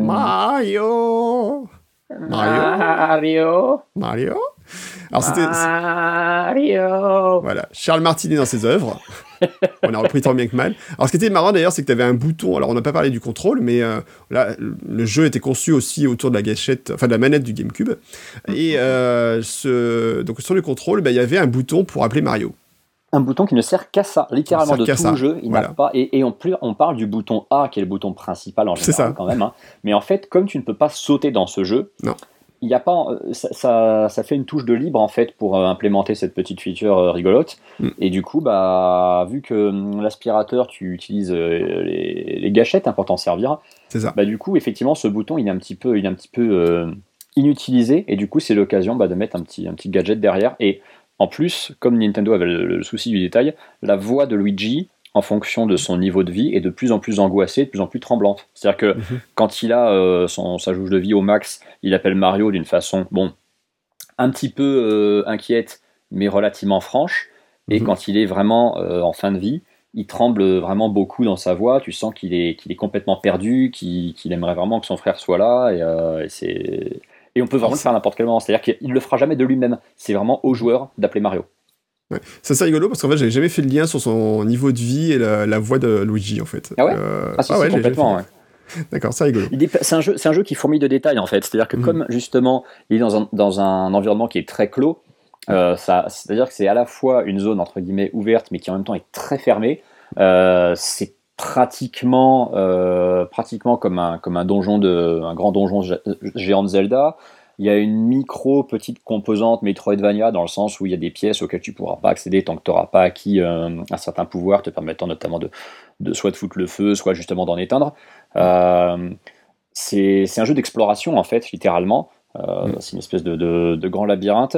Mario Mario Mario. Mario Alors c'était... Mario. Voilà, Charles Martinet dans ses œuvres. [LAUGHS] on a repris tant bien que mal. Alors, ce qui était marrant d'ailleurs, c'est que tu avais un bouton. Alors, on n'a pas parlé du contrôle, mais euh, là, le jeu était conçu aussi autour de la gâchette, enfin de la manette du GameCube. Et euh, ce... donc, sur le contrôle, bah, il y avait un bouton pour appeler Mario. Un bouton qui ne sert qu'à ça, littéralement de tout ça. le jeu. Il Voilà. n'a pas et, et on, plus, on parle du bouton A qui est le bouton principal en général ça. quand même. hein. Mais en fait, comme tu ne peux pas sauter dans ce jeu, Non. il y a pas, euh, ça, ça, ça fait une touche de libre en fait pour euh, implémenter cette petite feature euh, rigolote. Mm. Et du coup, bah, vu que l'aspirateur, tu utilises les, les gâchettes hein, pour t'en servir, ça. bah, du coup, effectivement, ce bouton, il est un petit peu, il est un petit peu inutilisé. Et du coup, c'est l'occasion bah, de mettre un petit, un petit gadget derrière. Et en plus, comme Nintendo avait le, le souci du détail, la voix de Luigi, en fonction de son niveau de vie, est de plus en plus angoissée, de plus en plus tremblante. C'est-à-dire que Mhm. quand il a euh, son, sa jauge de vie au max, il appelle Mario d'une façon, bon, un petit peu euh, inquiète, mais relativement franche. Et Mhm. quand il est vraiment euh, en fin de vie, il tremble vraiment beaucoup dans sa voix. Tu sens qu'il est, qu'il est complètement perdu, qu'il aimerait vraiment que son frère soit là. Et, euh, et c'est- et on peut vraiment le faire à n'importe quel moment. C'est-à-dire qu'il le fera jamais de lui-même. C'est vraiment au joueur d'appeler Mario. C'est ça rigolo parce qu'en fait, j'avais jamais fait le lien sur son niveau de vie et la, la voix de Luigi en fait. Ah ouais Euh, Ah, si, ouais, complètement. ouais. D'accord, c'est rigolo. C'est un, jeu- c'est un jeu qui fourmille de détails en fait. C'est-à-dire que Mhm. comme justement il est dans un, dans un environnement qui est très clos, euh, c'est-à-dire que c'est à la fois une zone entre guillemets ouverte mais qui en même temps est très fermée. Euh, c'est pratiquement, euh, pratiquement comme un, comme un donjon de, un grand donjon gé- géant de Zelda. Il y a une micro petite composante Metroidvania dans le sens où il y a des pièces auxquelles tu pourras pas accéder tant que tu n'auras pas acquis euh, un certain pouvoir te permettant notamment de, de soit de foutre le feu, soit justement d'en éteindre. Euh, c'est un jeu d'exploration en fait, littéralement. Euh, Mm. C'est une espèce de, de- de grand labyrinthe.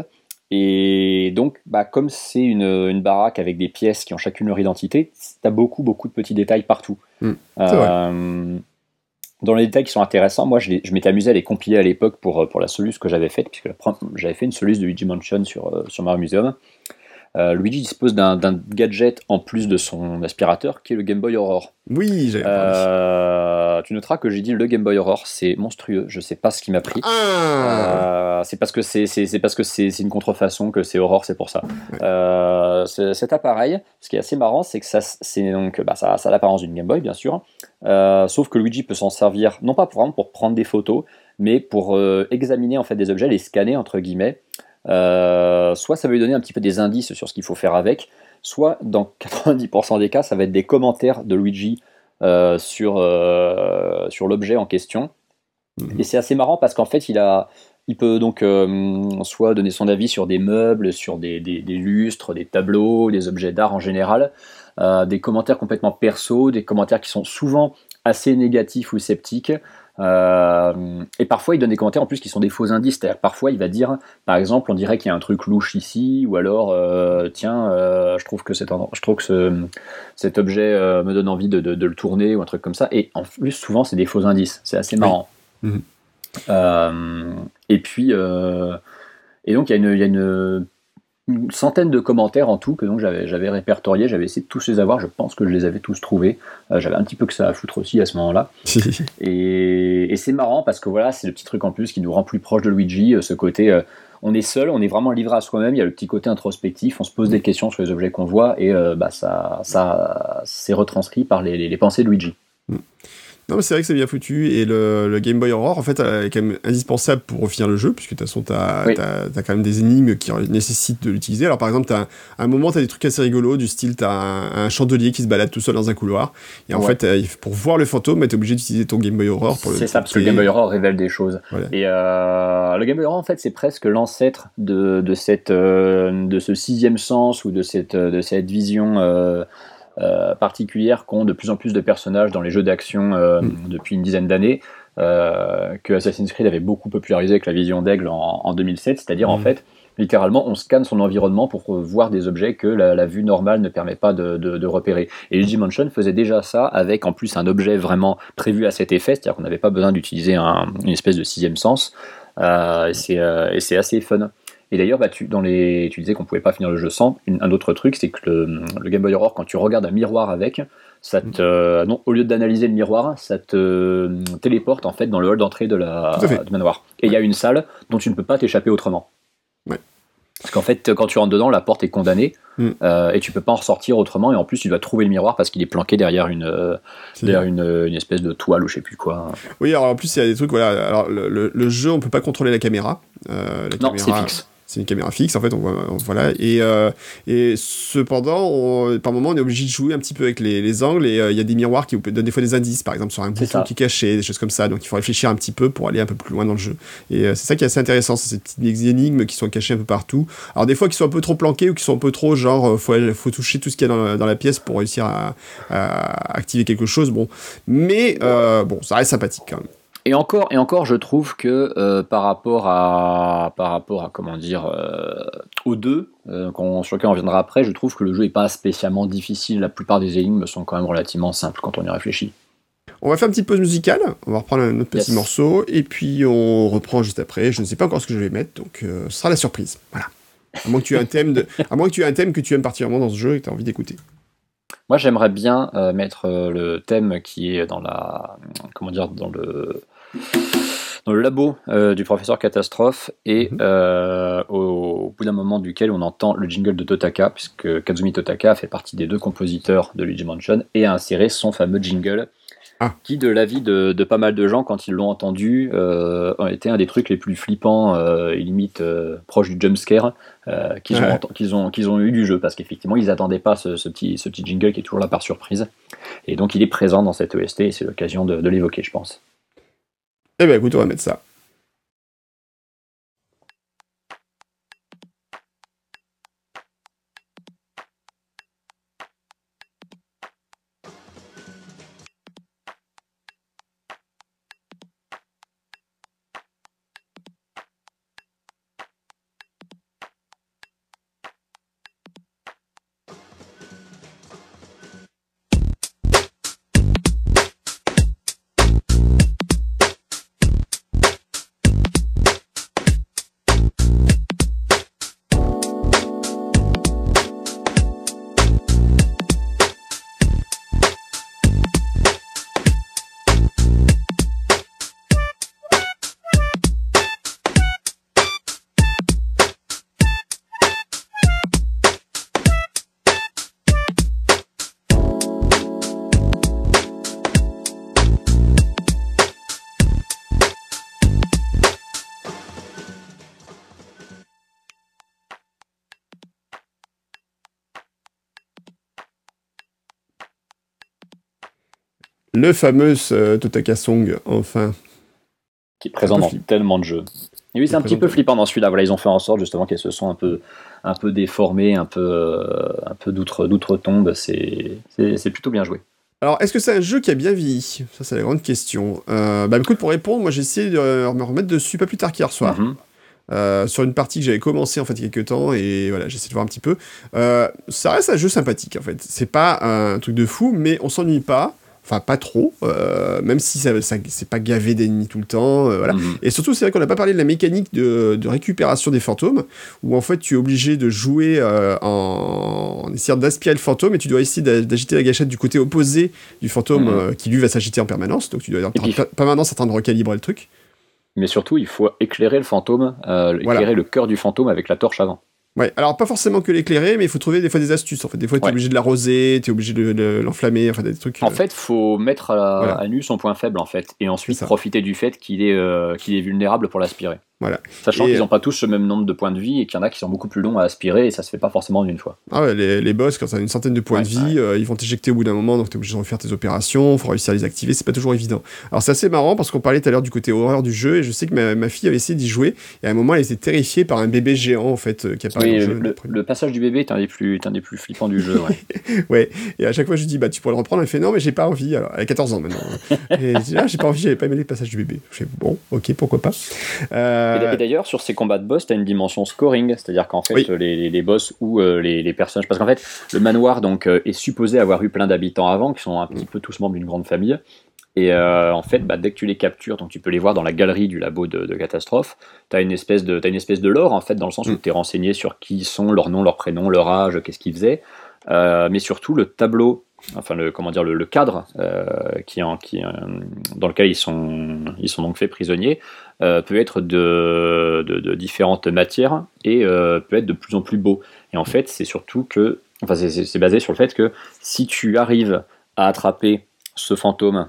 Et donc, bah, comme c'est une, une baraque avec des pièces qui ont chacune leur identité, tu as beaucoup, beaucoup de petits détails partout. Mm. Euh, dans les détails qui sont intéressants, moi je, je m'étais amusé à les compiler à l'époque pour, euh, pour la soluce que j'avais faite, puisque j'avais fait une soluce de Luigi Mansion sur, euh, sur Mario Museum. Euh, Luigi dispose d'un gadget en plus de son aspirateur qui est le Game Boy Aurore. Oui, j'avais. Euh, tu noteras que j'ai dit le Game Boy Aurore, c'est monstrueux, je sais pas ce qui m'a pris. Ah Euh, c'est parce que c'est parce que c'est une contrefaçon que c'est Aurore, c'est pour ça. Ouais. Cet appareil, ce qui est assez marrant, c'est que ça donc bah, ça, ça a l'apparence d'une Game Boy bien sûr, sauf que Luigi peut s'en servir non pas pour vraiment pour prendre des photos, mais pour examiner en fait des objets, les scanner entre guillemets. Euh, soit ça va lui donner un petit peu des indices sur ce qu'il faut faire avec, soit dans [LAUGHS] 90% des cas, ça va être des commentaires de Luigi euh, sur, euh, sur l'objet en question. Et c'est assez marrant parce qu'en fait, il a, il peut donc soit donner son avis sur des meubles, sur des, des, des lustres, des tableaux, des objets d'art en général, des commentaires complètement perso, des commentaires qui sont souvent assez négatifs ou sceptiques. Euh, et parfois, il donne des commentaires en plus qui sont des faux indices. Parfois, il va dire, par exemple, on dirait qu'il y a un truc louche ici, ou alors, euh, tiens, euh, je trouve que, cet, je trouve que cet objet me donne envie de, le tourner, ou un truc comme ça. Et en plus, souvent, c'est des faux indices. C'est assez marrant. Et puis, et donc, il y a une une centaine de commentaires en tout que donc j'avais, j'avais répertorié, j'avais essayé de tous les avoir, je pense que je les avais tous trouvés. Euh, j'avais un petit peu que ça à foutre aussi à ce moment-là. [LAUGHS] et, et, c'est marrant parce que voilà, c'est le petit truc en plus qui nous rend plus proche de Luigi, euh, ce côté euh, on est seul, on est vraiment livré à soi-même, il y a le petit côté introspectif, on se pose des questions sur les objets qu'on voit et bah, ça, ça c'est retranscrit par les, les, les pensées de Luigi. Non, mais c'est vrai que c'est bien foutu. Et le, Game Boy Aurora, en fait, est quand même indispensable pour finir le jeu, puisque de toute façon, t'as as, quand même des énigmes qui nécessitent de l'utiliser. Alors, par exemple, as, à un moment, t'as des trucs assez rigolos, du style, t'as un, un chandelier qui se balade tout seul dans un couloir. Et en fait, pour voir le fantôme, t'es obligé d'utiliser ton Game Boy Aurora pour le. C'est ça, parce que le Game Boy Aurora révèle des choses. Et euh, le Game Boy Aurora, en fait, c'est presque l'ancêtre de, de, cette, euh, de ce sixième sens ou de cette, de cette vision. Euh, euh, particulière qu'ont de plus en plus de personnages dans les jeux d'action euh, mm. depuis une dizaine d'années, euh, que Assassin's Creed avait beaucoup popularisé avec la vision d'aigle en, 2007, c'est-à-dire en mm. fait littéralement, on scanne son environnement pour voir des objets que la, vue normale ne permet pas de, repérer. Et Luigi Mansion faisait déjà ça avec en plus un objet vraiment prévu à cet effet, c'est-à-dire qu'on n'avait pas besoin d'utiliser une espèce de sixième sens. et c'est assez fun. Et d'ailleurs, bah, tu, dans les, tu disais qu'on pouvait pas finir le jeu sans. un autre truc, c'est que le, Game Boy Aurora, quand tu regardes un miroir avec, ça te, euh, non, au lieu d'analyser le miroir, ça te euh, téléporte en fait dans le hall d'entrée de la de manoir. Et il y a une salle dont tu ne peux pas t'échapper autrement. Ouais. Parce qu'en fait, quand tu rentres dedans, la porte est condamnée mm. euh, et tu peux pas en ressortir autrement. Et en plus, tu dois trouver le miroir parce qu'il est planqué derrière une, derrière une, une, espèce de toile ou je sais plus quoi. Oui, alors en plus, il y a des trucs. Voilà, alors le, le, jeu, on peut pas contrôler la caméra. la non, c'est fixe c'est une caméra fixe en fait on voilà et euh, et cependant par moment on est obligé de jouer un petit peu avec les, les angles et euh, il y a des miroirs qui vous donnent des fois des indices par exemple sur un bouton qui est caché des choses comme ça donc il faut réfléchir un petit peu pour aller un peu plus loin dans le jeu. Et euh, c'est ça qui est assez intéressant c'est ces petites énigmes qui sont cachées un peu partout. Alors des fois qui sont un peu trop planquées ou qui sont un peu trop genre faut faut toucher tout ce qu'il y a dans, dans, la pièce pour réussir à, à, activer quelque chose bon. Mais bon ça reste sympathique quand même et encore, et encore, je trouve que euh, par rapport à, par rapport à comment dire, euh, aux deux, euh, sur lequel on reviendra après, je trouve que le jeu est pas spécialement difficile. La plupart des énigmes sont quand même relativement simples quand on y réfléchit. On va faire une petite pause musicale, on va reprendre un autre petit morceau, et puis on reprend juste après. Je ne sais pas encore ce que je vais mettre, donc ce sera la surprise. Voilà. À moins que tu aies un thème, de... à moins que tu aies un thème que tu aimes particulièrement dans ce jeu et que tu as envie d'écouter. Moi, j'aimerais bien mettre le thème qui est dans la, comment dire, dans le dans le labo euh, du professeur Catastrophe et mhm. euh, au, bout d'un moment duquel on entend le jingle de Totaka, puisque Kazumi Totaka fait partie des deux compositeurs de Luigi Mansion et a inséré son fameux jingle. Ah. Qui, de l'avis de, de, pas mal de gens, quand ils l'ont entendu, euh, a été un des trucs les plus flippants et limite proche du jumpscare qu'ils ont, qu'ils ont, qu'ils ont eu du jeu, parce qu'effectivement, ils n'attendaient pas ce, petit, ce petit jingle qui est toujours là par surprise. Et donc, il est présent dans cette EST et c'est l'occasion de l'évoquer, je pense. Eh ben écoute, on va mettre ça. Le fameux euh, Totaka Song, enfin. qui est présent dans tellement de jeux. Et oui, c'est un petit peu flippant dans celui-là. Voilà, ils ont fait en sorte justement qu'elles se sont un peu, un peu déformées, un peu, euh, un peu d'outre-tombe. C'est plutôt bien joué. Alors, est-ce que c'est un jeu qui a bien vieilli? Ça, c'est la grande question. Euh, bah, écoute, pour répondre, moi, j'ai essayé de me remettre dessus pas plus tard qu'hier soir. Mhm. Euh, sur une partie que j'avais commencé en fait il y a quelques temps et voilà j'essaie de voir un petit peu euh, ça reste un jeu sympathique en fait c'est pas un truc de fou mais on s'ennuie pas Enfin, pas trop, euh, même si ça, c'est pas gavé d'ennemis tout le temps. Euh, voilà. Mhm. Et surtout, c'est vrai qu'on n'a pas parlé de la mécanique de, récupération des fantômes, où en fait, tu es obligé de jouer euh, en, essayant d'aspirer le fantôme, et tu dois essayer d'agiter la gâchette du côté opposé du fantôme mhm. qui lui va s'agiter en permanence. Donc, tu dois être en permanence en train de recalibrer le truc. Mais surtout, il faut éclairer le fantôme, éclairer le cœur du fantôme avec la torche avant. Ouais, alors pas forcément que l'éclairer, mais il faut trouver des fois des astuces. En fait, des fois, tu es obligé de l'arroser, tu es obligé de, l'enflammer, enfin des trucs. En euh, fait, faut mettre à, nu son point faible, en fait, et ensuite profiter du fait qu'il est, euh, qu'il est vulnérable pour l'aspirer. Voilà. Sachant qu'ils n'ont pas tous le même nombre de points de vie et qu'il y en a qui sont beaucoup plus longs à aspirer et ça se fait pas forcément d'une fois. Ah ouais, les, les boss, quand tu as une centaine de points de vie, euh, ils vont t'éjecter au bout d'un moment, donc tu es obligé de refaire tes opérations, faut réussir à les activer, c'est pas toujours évident. Alors c'est assez marrant parce qu'on parlait tout à l'heure du côté horreur du jeu et je sais que ma, ma fille avait essayé d'y jouer et à un moment elle était terrifiée par un bébé géant en fait euh, qui apparaît dans le, jeu. Le, passage du bébé est un des plus, un des plus flippants du jeu. Ouais. [LAUGHS] ouais. Et à chaque fois je lui dis bah tu pourrais le reprendre, elle fait non mais j'ai pas envie. Alors elle a 14 ans maintenant. et je dis ah j'ai pas envie, j'avais pas aimé le passage du bébé. Je fais bon ok pourquoi pas. Euh... Et d'ailleurs sur ces combats de boss, tu as une dimension scoring, c'est-à-dire qu'en fait, les, les, boss ou euh, les, les, personnages. Parce qu'en fait, le manoir donc, euh, est supposé avoir eu plein d'habitants avant, qui sont un petit peu tous membres d'une grande famille. Et euh, en fait, bah, dès que tu les captures, donc tu peux les voir dans la galerie du labo de, catastrophe, tu as une espèce de as une espèce de lore en fait dans le sens où mm. tu es renseigné sur qui ils sont, leur nom, leur prénom, leur âge, qu'est-ce qu'ils faisaient, mais surtout le tableau enfin le comment dire le, cadre euh, qui, en, qui euh, dans lequel ils sont ils sont donc faits prisonniers euh, peut être de, différentes matières et peut être de plus en plus beau. Et en fait c'est surtout que enfin c'est basé sur le fait que si tu arrives à attraper ce fantôme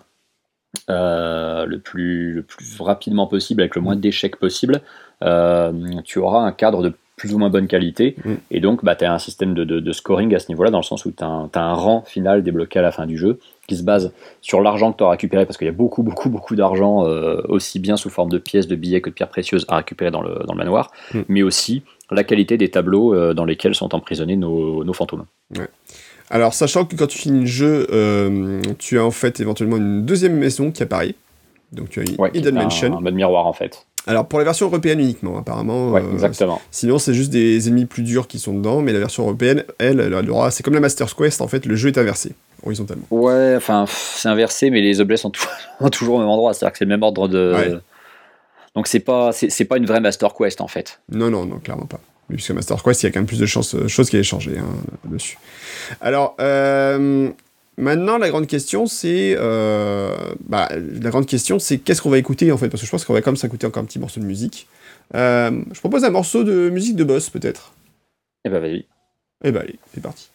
le, plus, le plus rapidement possible avec le moins d'échecs possible tu auras un cadre de plus ou moins bonne qualité. Mm. Et donc, bah, tu as un système de, scoring à ce niveau-là, dans le sens où tu as, un rang final débloqué à la fin du jeu, qui se base sur l'argent que tu as récupéré, parce qu'il y a beaucoup, beaucoup, beaucoup d'argent, euh, aussi bien sous forme de pièces, de billets que de pierres précieuses à récupérer dans le, dans le manoir, mm. mais aussi la qualité des tableaux euh, dans lesquels sont emprisonnés nos, nos fantômes. Alors, sachant que quand tu finis le jeu, euh, tu as en fait éventuellement une deuxième maison qui apparaît. Donc tu as une Hidden Mansion. Un mode miroir en fait. Alors pour la version européenne uniquement, apparemment. Ouais, euh, exactement. Sinon c'est juste des ennemis plus durs qui sont dedans, mais la version européenne, elle, elle, aura. C'est comme la Master's Quest, en fait, le jeu est inversé horizontalement. Ouais, enfin c'est inversé, mais les objets [LAUGHS] sont toujours au même endroit, c'est-à-dire que c'est le même ordre de. Donc c'est pas c'est pas une vraie Master Quest en fait. Non non non clairement pas. Puisque Master Quest, il y a quand même plus de chances, euh, choses qui aient changé hein, dessus. Alors, euh, Maintenant, la grande question, c'est euh, bah, la grande question, c'est qu'est-ce qu'on va écouter en fait, parce que je pense qu'on va quand même s'écouter encore un petit morceau de musique. Euh, je propose un morceau de musique de boss, peut-être. Eh ben vas-y. Eh ben allez, c'est parti.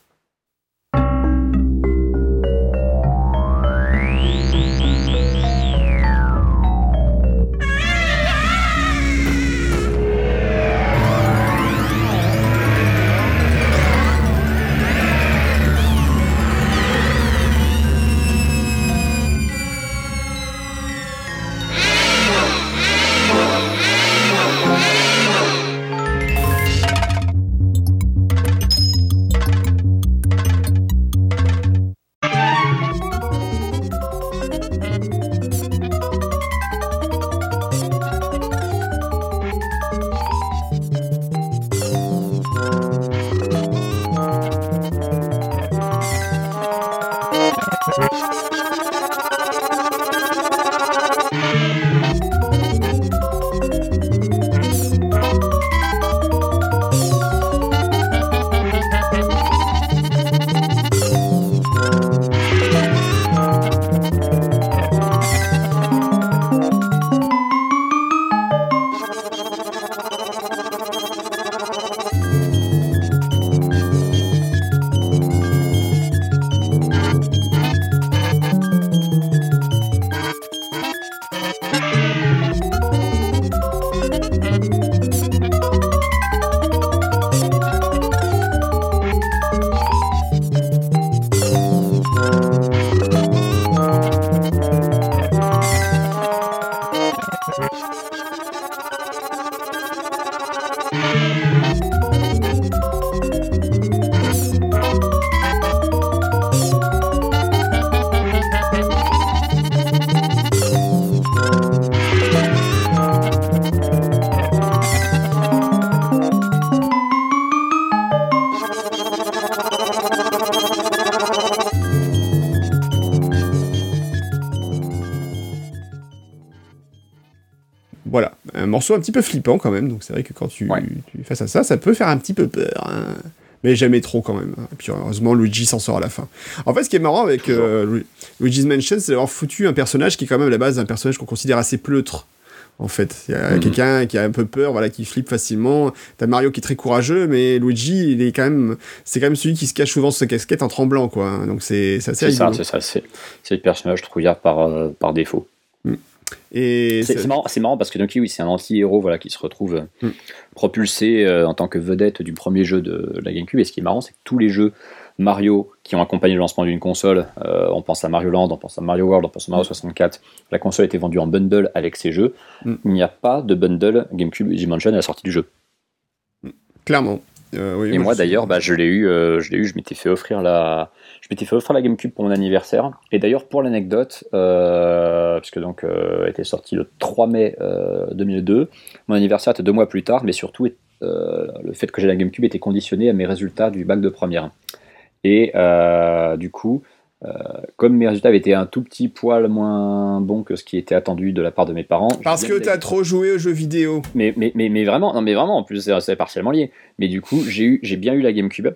Morceau un petit peu flippant quand même, donc c'est vrai que quand tu, tu fais à ça, ça peut faire un petit peu peur. Hein. Mais jamais trop quand même. Et puis heureusement, Luigi s'en sort à la fin. En fait, ce qui est marrant avec euh, Luigi's Mansion, c'est d'avoir foutu un personnage qui est quand même à la base un personnage qu'on considère assez pleutre en fait. Il y a mhm. quelqu'un qui a un peu peur, voilà, qui flippe facilement. T'as Mario qui est très courageux, mais Luigi, il est quand même, c'est quand même celui qui se cache souvent sous sa casquette en tremblant, quoi. Donc c'est assez C'est ça, c'est ça. C'est le personnage trouillard par, euh, par défaut. C'est marrant, marrant, parce que Donkey, oui, c'est un anti-héros voilà, qui se retrouve mm. propulsé euh, en tant que vedette du premier jeu de la GameCube. Et ce qui est marrant, c'est que tous les jeux Mario qui ont accompagné le lancement d'une console. Euh, on pense à Mario Land, on pense à Mario World, on pense à Mario 64. La console a été vendue en bundle avec ces jeux. Mm. Il n'y a pas de bundle GameCube Dimension à la sortie du jeu. Clairement. Euh, Et moi, d'ailleurs, bah, je l'ai eu, euh, je l'ai eu, je m'étais fait offrir la, je m'étais fait offrir la GameCube pour mon anniversaire. Et d'ailleurs, pour l'anecdote, puisque donc a été sorti le 3 mai 2002, mon anniversaire était deux mois plus tard, mais surtout le fait que j'ai la GameCube était conditionné à mes résultats du bac de première. Et euh, du coup, euh, comme mes résultats avaient été un tout petit poil moins bons que ce qui était attendu de la part de mes parents. Parce que t'as trop joué aux jeux vidéo. Mais, mais, mais, mais, vraiment, non, mais vraiment, en plus, c'est partiellement lié. Mais du coup, j'ai eu, j'ai bien eu la GameCube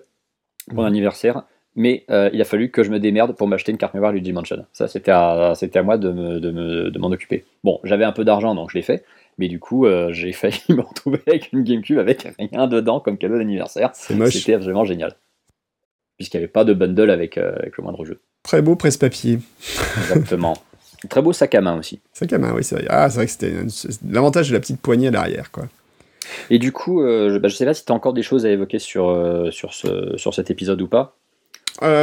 pour mon anniversaire. Mais euh, il a fallu que je me démerde pour m'acheter une carte mémoire Luigi Mansion. Ça, c'était à, c'était à moi de, me, de, me, de m'en occuper. Bon, j'avais un peu d'argent, donc je l'ai fait. Mais du coup, j'ai [LAUGHS] failli me retrouver avec une GameCube avec rien dedans comme cadeau d'anniversaire. C'était absolument génial puisqu'il n'y avait pas de bundle avec, euh, avec le moindre jeu. Très beau presse-papier. Exactement. [LAUGHS] Très beau sac à main aussi. Sac à main, oui, c'est vrai. Ah, c'est vrai que c'était l'avantage de la petite poignée à l'arrière, quoi. Et du coup, euh, je ne bah, sais pas si tu as encore des choses à évoquer sur, euh, sur, ce, sur cet épisode ou pas.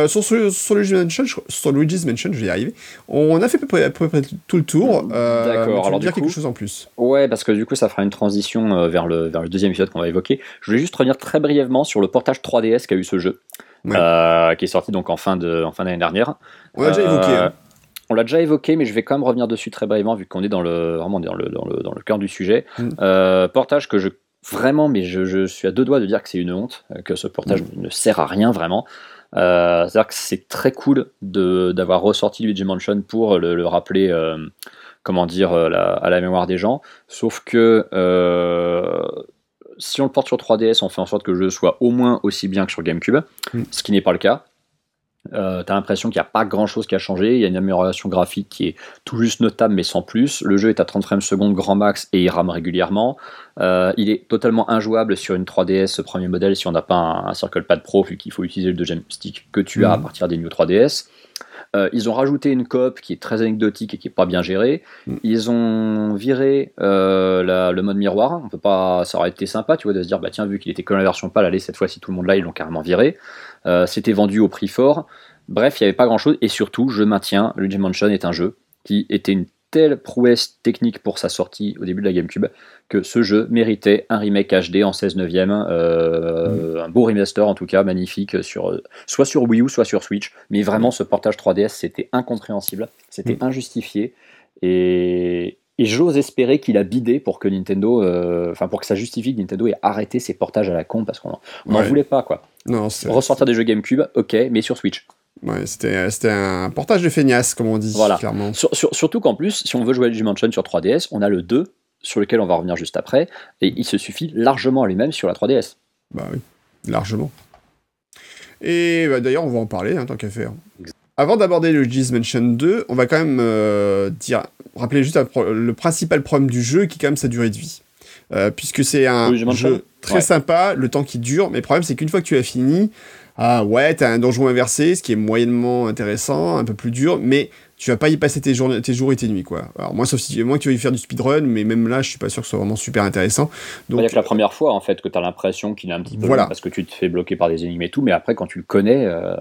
sur, sur, Luigi's Mansion, sur Luigi's Mansion, je vais y arriver. On a fait à peu près, tout le tour. D'accord. Alors, dire quelque chose en plus? Ouais, parce que du coup, ça fera une transition vers le, vers le deuxième épisode qu'on va évoquer. Je voulais juste revenir très brièvement sur le portage 3DS qu'a eu ce jeu. Euh, qui est sorti donc en fin de en fin d'année dernière. On l'a déjà évoqué. Euh, hein. On l'a déjà évoqué, mais je vais quand même revenir dessus très brièvement vu qu'on est dans le vraiment dans le dans le, dans le cœur du sujet. Mm. Euh, portage que je vraiment, mais je, je, suis à deux doigts de dire que c'est une honte, que ce portage mm. ne sert à rien vraiment. Euh, C'est-à-dire que c'est très cool d'avoir ressorti Luigi Mansion pour le, le rappeler, euh, comment dire, la, à la mémoire des gens. Sauf que euh, si on le porte sur 3DS, on fait en sorte que le jeu soit au moins aussi bien que sur GameCube, mm. ce qui n'est pas le cas. Euh, t'as l'impression qu'il n'y a pas grand chose qui a changé. Il y a une amélioration graphique qui est tout juste notable, mais sans plus. Le jeu est à 30 frames secondes grand max et il rame régulièrement. Euh, il est totalement injouable sur une 3DS, ce premier modèle, si on n'a pas un, Circle Pad Pro, vu qu'il faut utiliser le deuxième stick que tu as à mm. partir des New 3DS. Euh, ils ont rajouté une coop qui est très anecdotique et qui est pas bien gérée. Mm. Ils ont viré euh, le mode miroir. On peut pas, ça aurait été sympa, tu vois, de se dire bah tiens vu qu'il était que la version pâle, allez cette fois-ci tout le monde là, ils l'ont carrément viré. Euh, c'était vendu au prix fort. Bref, il n'y avait pas grand-chose. Et surtout, je maintiens, Luigi Mansion est un jeu qui était une telle prouesse technique pour sa sortie au début de la GameCube que ce jeu méritait un remake HD en 16 neuvième, euh, mm. un beau remaster en tout cas, magnifique, sur, soit sur Wii U, soit sur Switch. Mais vraiment, ce portage 3DS, c'était incompréhensible, c'était mm. injustifié. Et, j'ose espérer qu'il a bidé pour que Nintendo, euh, enfin pour que ça justifie que Nintendo ait arrêté ses portages à la con parce qu'on n'en voulait pas quoi. Non, Ressortir des jeux GameCube, ok, mais sur Switch. Ouais, c'était un portage de feignasse, comme on dit, voilà. clairement. surtout qu'en plus, si on veut jouer à Dimension sur 3DS, on a le 2, sur lequel on va revenir juste après, et il se suffit largement à lui-même sur la 3DS. Bah oui, largement. Et bah, d'ailleurs, on va en parler, hein, tant qu'à faire. Avant d'aborder le Luigi's Mansion 2, on va quand même euh, dire, rappeler juste le principal problème du jeu, qui est quand même sa durée de vie. Euh, puisque c'est un jeu très sympa, le temps qui dure, mais le problème c'est qu'une fois que tu as fini, ah ouais, t'as un donjon inversé, ce qui est moyennement intéressant, un peu plus dur, mais tu vas pas y passer tes, jours, tes jours et tes nuits, quoi. Alors, moi, sauf si, moi que tu vas y faire du speedrun, mais même là, je suis pas sûr que ce soit vraiment super intéressant. Donc, il y a que la première fois, en fait, que tu as l'impression qu'il est un petit peu voilà. parce que tu te fais bloquer par des énigmes et tout, mais après, quand tu le connais. Euh...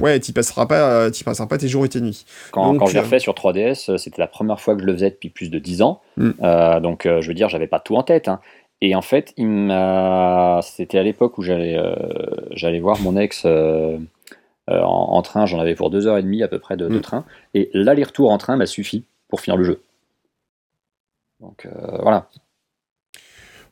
Ouais, tu passeras pas, passeras pas tes jours et tes nuits. Quand, quand je l'ai euh, refait sur 3DS, euh, c'était la première fois que je le faisais depuis plus de 10 ans. Hmm. Euh, donc, je veux dire, j'avais pas tout en tête. Hein. Et en fait, il m'a... c'était à l'époque où j'allais, euh, j'allais voir mon ex euh, euh, en, train, j'en avais pour deux heures et demie à peu près de, mm. train, et l'aller-retour en train m'a suffi pour finir le jeu. Donc voilà.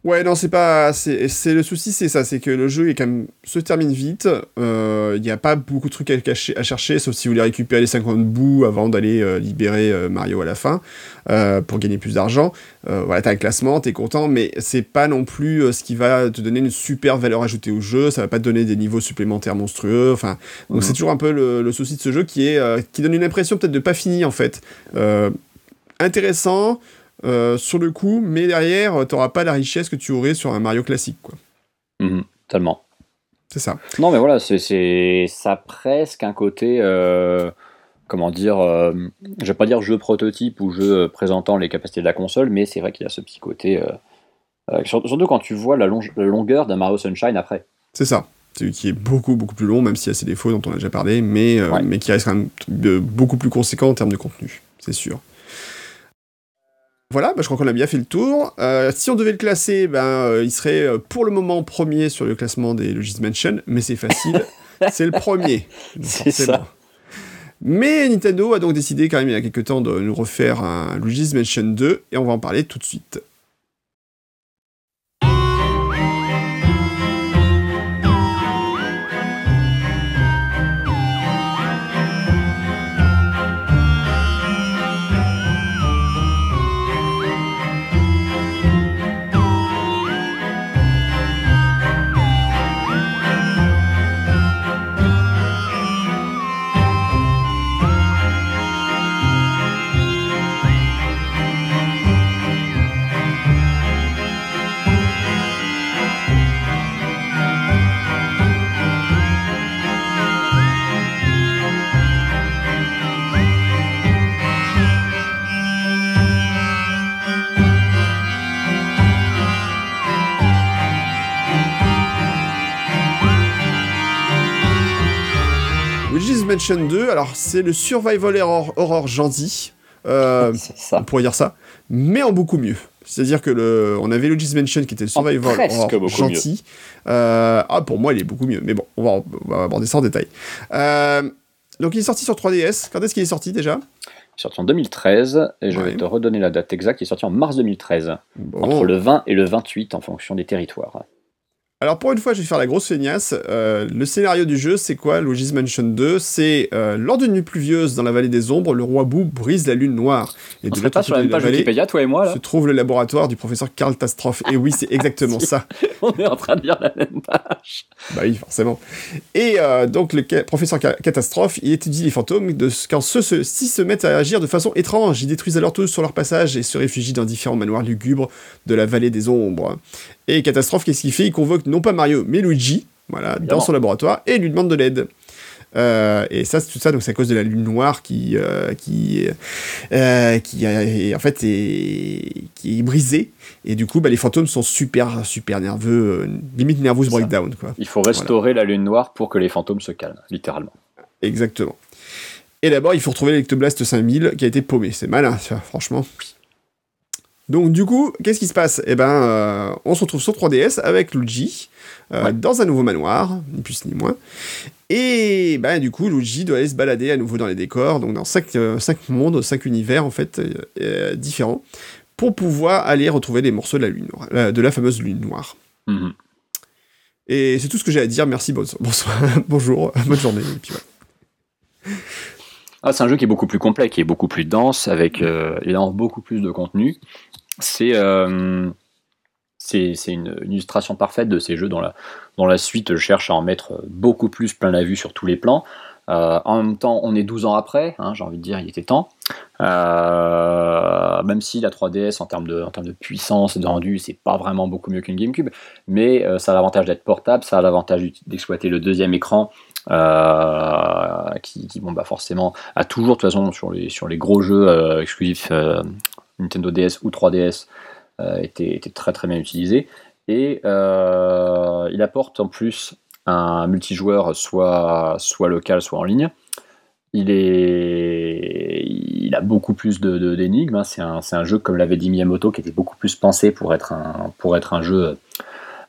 Ouais, non, c'est pas. C'est le souci, c'est ça, c'est que le jeu est quand même, se termine vite. Il n'y a pas beaucoup de trucs à, cacher, à chercher, sauf si vous voulez récupérer les 50 bouts avant d'aller libérer Mario à la fin pour gagner plus d'argent. voilà, t'as un classement, t'es content, mais c'est pas non plus ce qui va te donner une super valeur ajoutée au jeu. Ça va pas te donner des niveaux supplémentaires monstrueux. Enfin, donc mhm. c'est toujours un peu le, le, souci de ce jeu qui est qui donne une impression peut-être de pas fini en fait. intéressant. Euh, sur le coup, mais derrière, euh, t'auras pas la richesse que tu aurais sur un Mario classique, quoi. Mhm, tellement. C'est ça. Non, mais voilà, c'est ça presque un côté, euh, comment dire, je vais pas dire jeu prototype ou jeu présentant les capacités de la console, mais c'est vrai qu'il y a ce petit côté, surtout quand tu vois la, longueur d'un Mario Sunshine après. C'est ça. Qui est beaucoup beaucoup plus long, même s'il y a ses défauts dont on a déjà parlé, mais, mais qui reste quand même beaucoup plus conséquent en termes de contenu, c'est sûr. Voilà, bah, je crois qu'on a bien fait le tour. Euh, si on devait le classer, ben, euh, il serait euh, pour le moment premier sur le classement des Logis Mansion, mais c'est facile, [LAUGHS] c'est le premier. C'est ça. Mais Nintendo a donc décidé quand même il y a quelques temps de nous refaire un Luigi's Mansion 2, et on va en parler tout de suite. Mansion 2, alors c'est le Survival Horror, horror gentil, euh, on pourrait dire ça, mais en beaucoup mieux. C'est-à-dire que le, on avait Luigi's Mansion qui était le Survival Horror gentil. Euh, ah, pour moi, il est beaucoup mieux, mais bon, on va, on va aborder ça en détail. Euh, donc, il est sorti sur 3DS. Quand est-ce qu'il est sorti déjà? Il est sorti en 2013, et je vais te redonner la date exacte, il est sorti en mars 2013, entre le 20 et le 28 en fonction des territoires. Alors pour une fois, je vais faire la grosse feignasse. Euh, le scénario du jeu, c'est quoi Luigi's Mansion 2 C'est euh, lors d'une nuit pluvieuse dans la vallée des ombres, le roi Boo brise la lune noire. Et On de pas sur la même page Wikipédia, toi et moi, là Se trouve le laboratoire du professeur Karl Tastroff. Et oui, c'est [LAUGHS] exactement ça. [LAUGHS] On est en train de lire la même page. Bah oui, forcément. Et euh, donc le professeur Catastrophe, il étudie les fantômes de quand ceux-ci se mettent à agir de façon étrange. Ils détruisent alors tous sur leur passage et se réfugient dans différents manoirs lugubres de la vallée des ombres. Et Catastrophe, qu'est-ce qu'il fait? Il convoque non pas Mario, mais Luigi, voilà, dans son laboratoire, et lui demande de l'aide. Euh, et ça, c'est tout ça, donc c'est à cause de la lune noire qui, euh, qui, euh, qui en fait, est, qui est brisée. Et du coup, bah, les fantômes sont super, super nerveux, limite nervous breakdown. Quoi. Il faut restaurer la lune noire pour que les fantômes se calment, littéralement. Exactement. Et d'abord, il faut retrouver l'Ectoblast 5000 qui a été paumé. C'est malin, ça, franchement. Donc du coup, qu'est-ce qui se passe? Eh ben, euh, on se retrouve sur 3DS avec Luigi euh, dans un nouveau manoir, ni plus ni moins. Et ben du coup, Luigi doit aller se balader à nouveau dans les décors, donc dans 5 euh, cinq, mondes, 5 univers en fait différents, pour pouvoir aller retrouver des morceaux de la lune de la fameuse lune noire. Mhm. Et c'est tout ce que j'ai à dire. Merci, bonsoir, [LAUGHS] bonjour, bonne journée. Et puis, ah, c'est un jeu qui est beaucoup plus complet, qui est beaucoup plus dense, avec euh, évidemment beaucoup plus de contenu. C'est euh, une, illustration parfaite de ces jeux dont la, dans la suite cherche à en mettre beaucoup plus plein la vue sur tous les plans. Euh, en même temps, on est 12 ans après, hein, j'ai envie de dire, il était temps. Euh, même si la 3DS, en termes de, en termes de puissance, de rendu, c'est pas vraiment beaucoup mieux qu'une GameCube, mais ça a l'avantage d'être portable, ça a l'avantage d'exploiter le deuxième écran euh, qui, bon, bah forcément a toujours de toute façon sur les, sur les gros jeux euh, exclusifs euh, Nintendo DS ou 3DS était, était, très très bien utilisé. Et il apporte en plus un multijoueur soit, soit local, soit en ligne. Il, est, il a beaucoup plus d'énigmes. De, hein. C'est un, un, jeu, comme l'avait dit Miyamoto, qui était beaucoup plus pensé pour être un, pour être un, jeu,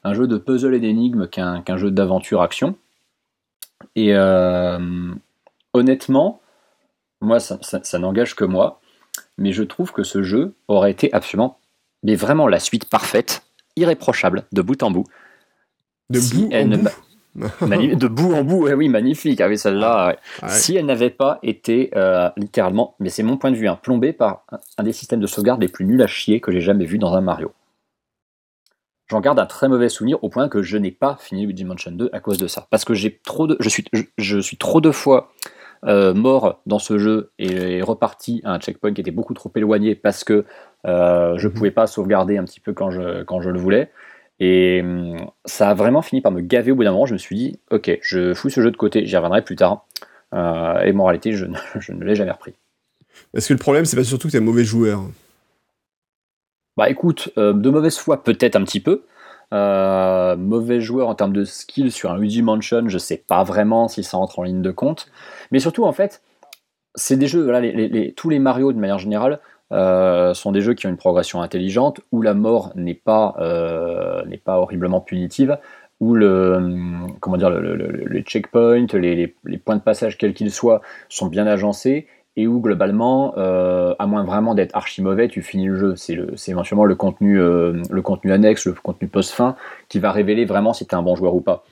un jeu de puzzle et d'énigmes qu'un jeu d'aventure-action. Et euh, honnêtement, moi, ça, n'engage que moi, mais je trouve que ce jeu aurait été absolument, mais vraiment la suite parfaite irréprochable de bout en bout. De bout en bout [LAUGHS] de bout en bout, oui, magnifique, avec ah celle-là. Si elle n'avait pas été euh, littéralement, mais c'est mon point de vue, hein, plombée par un des systèmes de sauvegarde les plus nuls à chier que j'ai jamais vu dans un Mario. J'en garde un très mauvais souvenir au point que je n'ai pas fini Luigi Mansion 2 à cause de ça. Parce que j'ai trop de, je, suis, je, suis trop de fois euh, mort dans ce jeu et, reparti à un checkpoint qui était beaucoup trop éloigné parce que euh, je ne pouvais pas sauvegarder un petit peu quand je, quand je le voulais. Et hum, ça a vraiment fini par me gaver au bout d'un moment. Je me suis dit, ok, je fous ce jeu de côté, j'y reviendrai plus tard. Euh, et moralité, je, [LAUGHS] je ne l'ai jamais repris. Est-ce que le problème, c'est pas surtout que tu es un mauvais joueur Bah écoute, euh, de mauvaise foi, peut-être un petit peu. Euh, mauvais joueur en termes de skill sur un Luigi Mansion, je sais pas vraiment si ça rentre en ligne de compte. Mais surtout, en fait, c'est des jeux, voilà, les, tous les Mario de manière générale euh, sont des jeux qui ont une progression intelligente, où la mort n'est pas, euh, pas horriblement punitive, où le, comment dire, le, les checkpoints, les, les, points de passage quels qu'ils soient, sont bien agencés, et où globalement, euh, à moins vraiment d'être archi mauvais, tu finis le jeu. C'est, c'est éventuellement le contenu, le contenu annexe, le contenu post-fin, qui va révéler vraiment si tu es un bon joueur ou pas.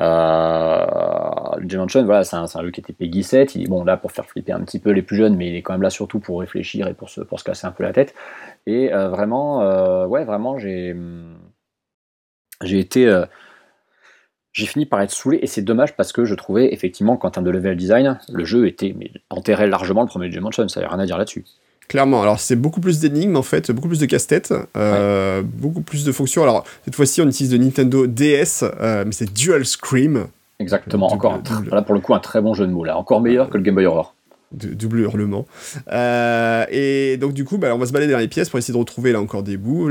Euh, Mansion, voilà, c'est un, jeu qui était Peggy 7. Il est bon là pour faire flipper un petit peu les plus jeunes, mais il est quand même là surtout pour réfléchir et pour se, pour se casser un peu la tête. Et euh, vraiment, euh, ouais, vraiment, j'ai, j'ai été, euh, j'ai fini par être saoulé et c'est dommage parce que je trouvais effectivement qu'en termes de level design, le jeu était mais, enterrait largement le premier Mansion. Ça n'avait rien à dire là-dessus. Clairement, alors c'est beaucoup plus d'énigmes en fait, beaucoup plus de casse-tête, euh, beaucoup plus de fonctions. Alors cette fois-ci on utilise de Nintendo DS, euh, mais c'est Dual Scream. Exactement, encore Voilà pour le coup un très bon jeu de mots là, encore meilleur que le Game Boy Horror double hurlement. Euh, et donc du coup, bah, on va se balader dans les pièces pour essayer de retrouver là encore des bouts,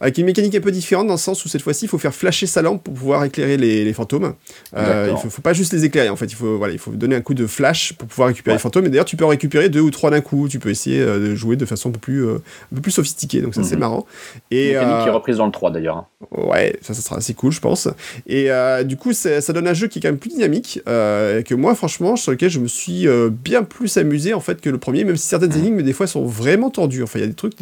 avec une mécanique un peu différente dans le sens où cette fois-ci, il faut faire flasher sa lampe pour pouvoir éclairer les, fantômes. Euh, il faut, faut, pas juste les éclairer en fait, il faut voilà, il faut donner un coup de flash pour pouvoir récupérer les fantômes. Et d'ailleurs, tu peux en récupérer deux ou trois d'un coup. Tu peux essayer euh, de jouer de façon un peu plus, un peu plus sophistiquée. Donc ça, c'est mhm. marrant. Et mécanique qui est reprise dans le 3 d'ailleurs. Hein. Ouais, ça, ça sera assez cool, je pense. Et du coup, ça donne un jeu qui est quand même plus dynamique que moi, franchement, sur lequel je me suis bien plus amusé en fait que le premier, même si certaines énigmes, des fois, sont vraiment tendues. Enfin, il y a des trucs,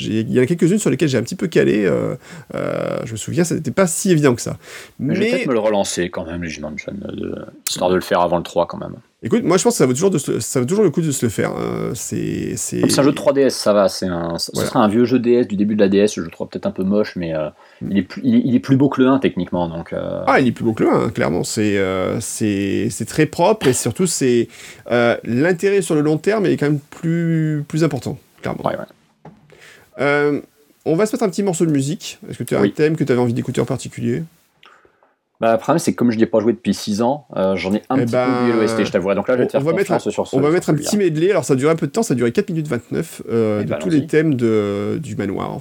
il y en a quelques-unes sur lesquelles j'ai un petit peu calé. Euh, euh, je me souviens, ça n'était pas si évident que ça. Mais, je vais peut-être me le relancer quand même, les Mansion, de... histoire de le faire avant le 3 quand même. Écoute, moi je pense que ça vaut toujours, de ça vaut toujours le coup de se le faire. Hein. C'est, c'est... un jeu de 3DS, ça va. C'est un, Ce sera un vieux jeu DS du début de la DS. Je le trouve peut-être un peu moche, mais euh, mm. Il, est plus, il, est plus beau que le 1 techniquement. Donc, Ah, il est plus beau que le 1, clairement. C'est, c'est, c'est très propre et surtout, c'est l'intérêt sur le long terme est quand même plus, plus important, clairement. Ouais, ouais. on va se mettre un petit morceau de musique. Est-ce que tu as un thème que tu avais envie d'écouter en particulier? Bah, le problème, c'est que comme je n'y ai pas joué depuis 6 ans, euh, j'en ai un eh petit peu oublié l'OST, je t'avouerai. Donc là, je vais te faire on va mettre un, sur ce On va mettre un petit medley. Alors, ça a duré un peu de temps, ça a duré 4 minutes 29 euh, eh de ben, tous les thèmes de, du manoir.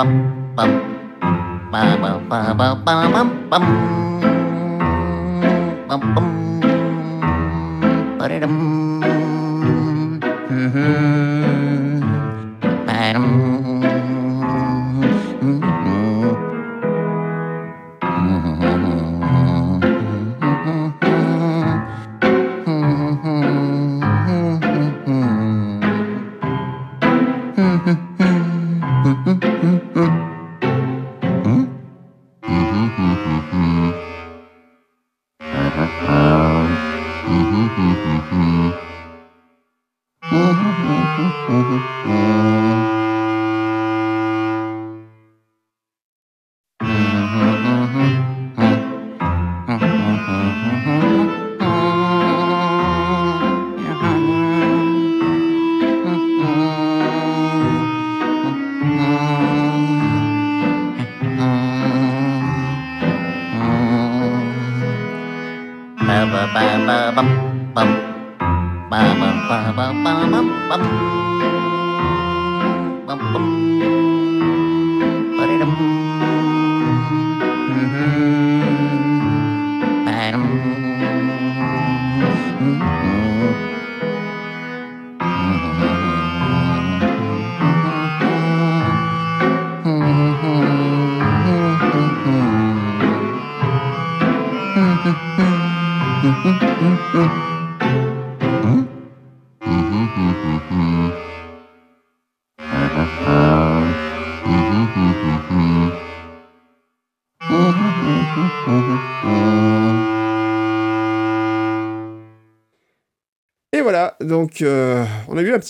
bum bum. Ba ba ba ba ba bum. Bum bum bum ba dum mm-hmm.